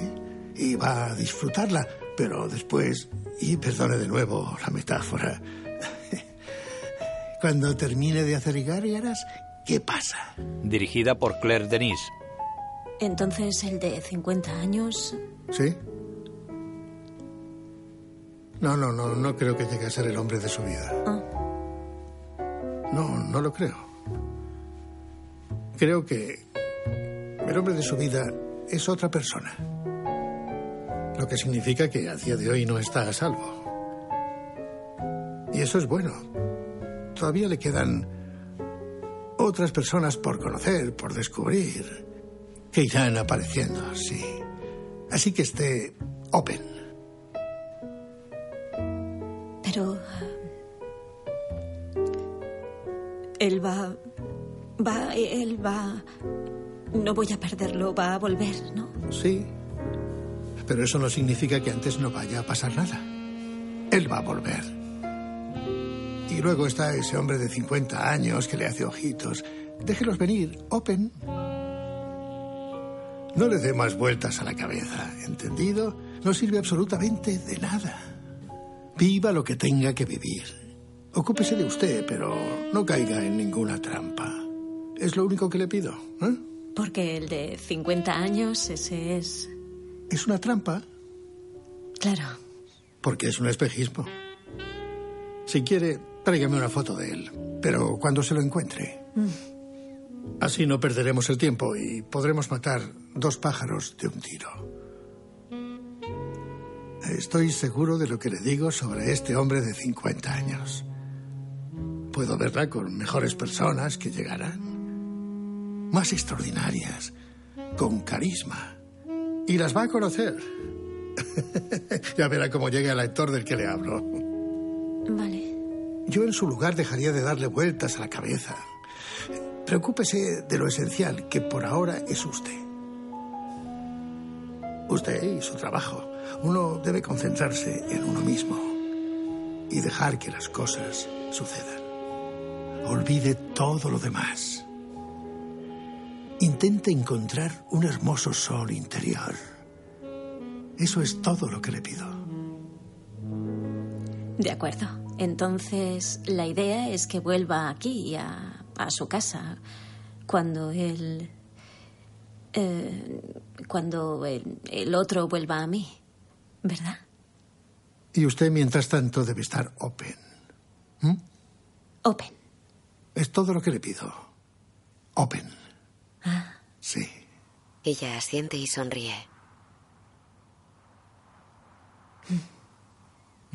y va a disfrutarla, pero después, y perdone de nuevo la metáfora, <laughs> cuando termine de hacer gárgaras, ¿qué pasa? Dirigida por Claire Denis. Entonces, el de 50 años. ¿Sí? No, no, no, no creo que llegue a ser el hombre de su vida. No, no lo creo. Creo que el hombre de su vida es otra persona. Lo que significa que a día de hoy no está a salvo. Y eso es bueno. Todavía le quedan otras personas por conocer, por descubrir, que irán apareciendo, sí. Así que esté open. Pero. Él va. Va. Él va. No voy a perderlo, va a volver, ¿no? Sí. Pero eso no significa que antes no vaya a pasar nada. Él va a volver. Y luego está ese hombre de 50 años que le hace ojitos. Déjelos venir, open. No le dé más vueltas a la cabeza, ¿entendido? No sirve absolutamente de nada. Viva lo que tenga que vivir. Ocúpese de usted, pero no caiga en ninguna trampa. Es lo único que le pido. ¿eh? Porque el de 50 años, ese es. ¿Es una trampa? Claro. Porque es un espejismo. Si quiere, tráigame una foto de él. Pero cuando se lo encuentre. Así no perderemos el tiempo y podremos matar dos pájaros de un tiro. Estoy seguro de lo que le digo sobre este hombre de 50 años. Puedo verla con mejores personas que llegarán. Más extraordinarias, con carisma. Y las va a conocer. <laughs> ya verá cómo llegue al actor del que le hablo. Vale. Yo en su lugar dejaría de darle vueltas a la cabeza. Preocúpese de lo esencial, que por ahora es usted. Usted y su trabajo. Uno debe concentrarse en uno mismo y dejar que las cosas sucedan. Olvide todo lo demás. Intente encontrar un hermoso sol interior. Eso es todo lo que le pido. De acuerdo. Entonces, la idea es que vuelva aquí, a, a su casa, cuando él... eh, cuando el, el otro vuelva a mí, ¿verdad? Y usted, mientras tanto, debe estar open. ¿Mm? Open. Es todo lo que le pido. Open. Ah. Sí. Ella asiente y sonríe.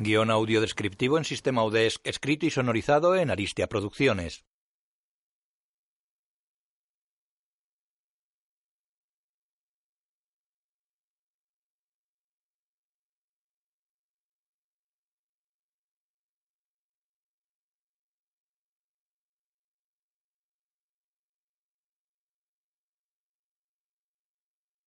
Guión audio descriptivo en sistema UDESC, escrito y sonorizado en Aristia Producciones.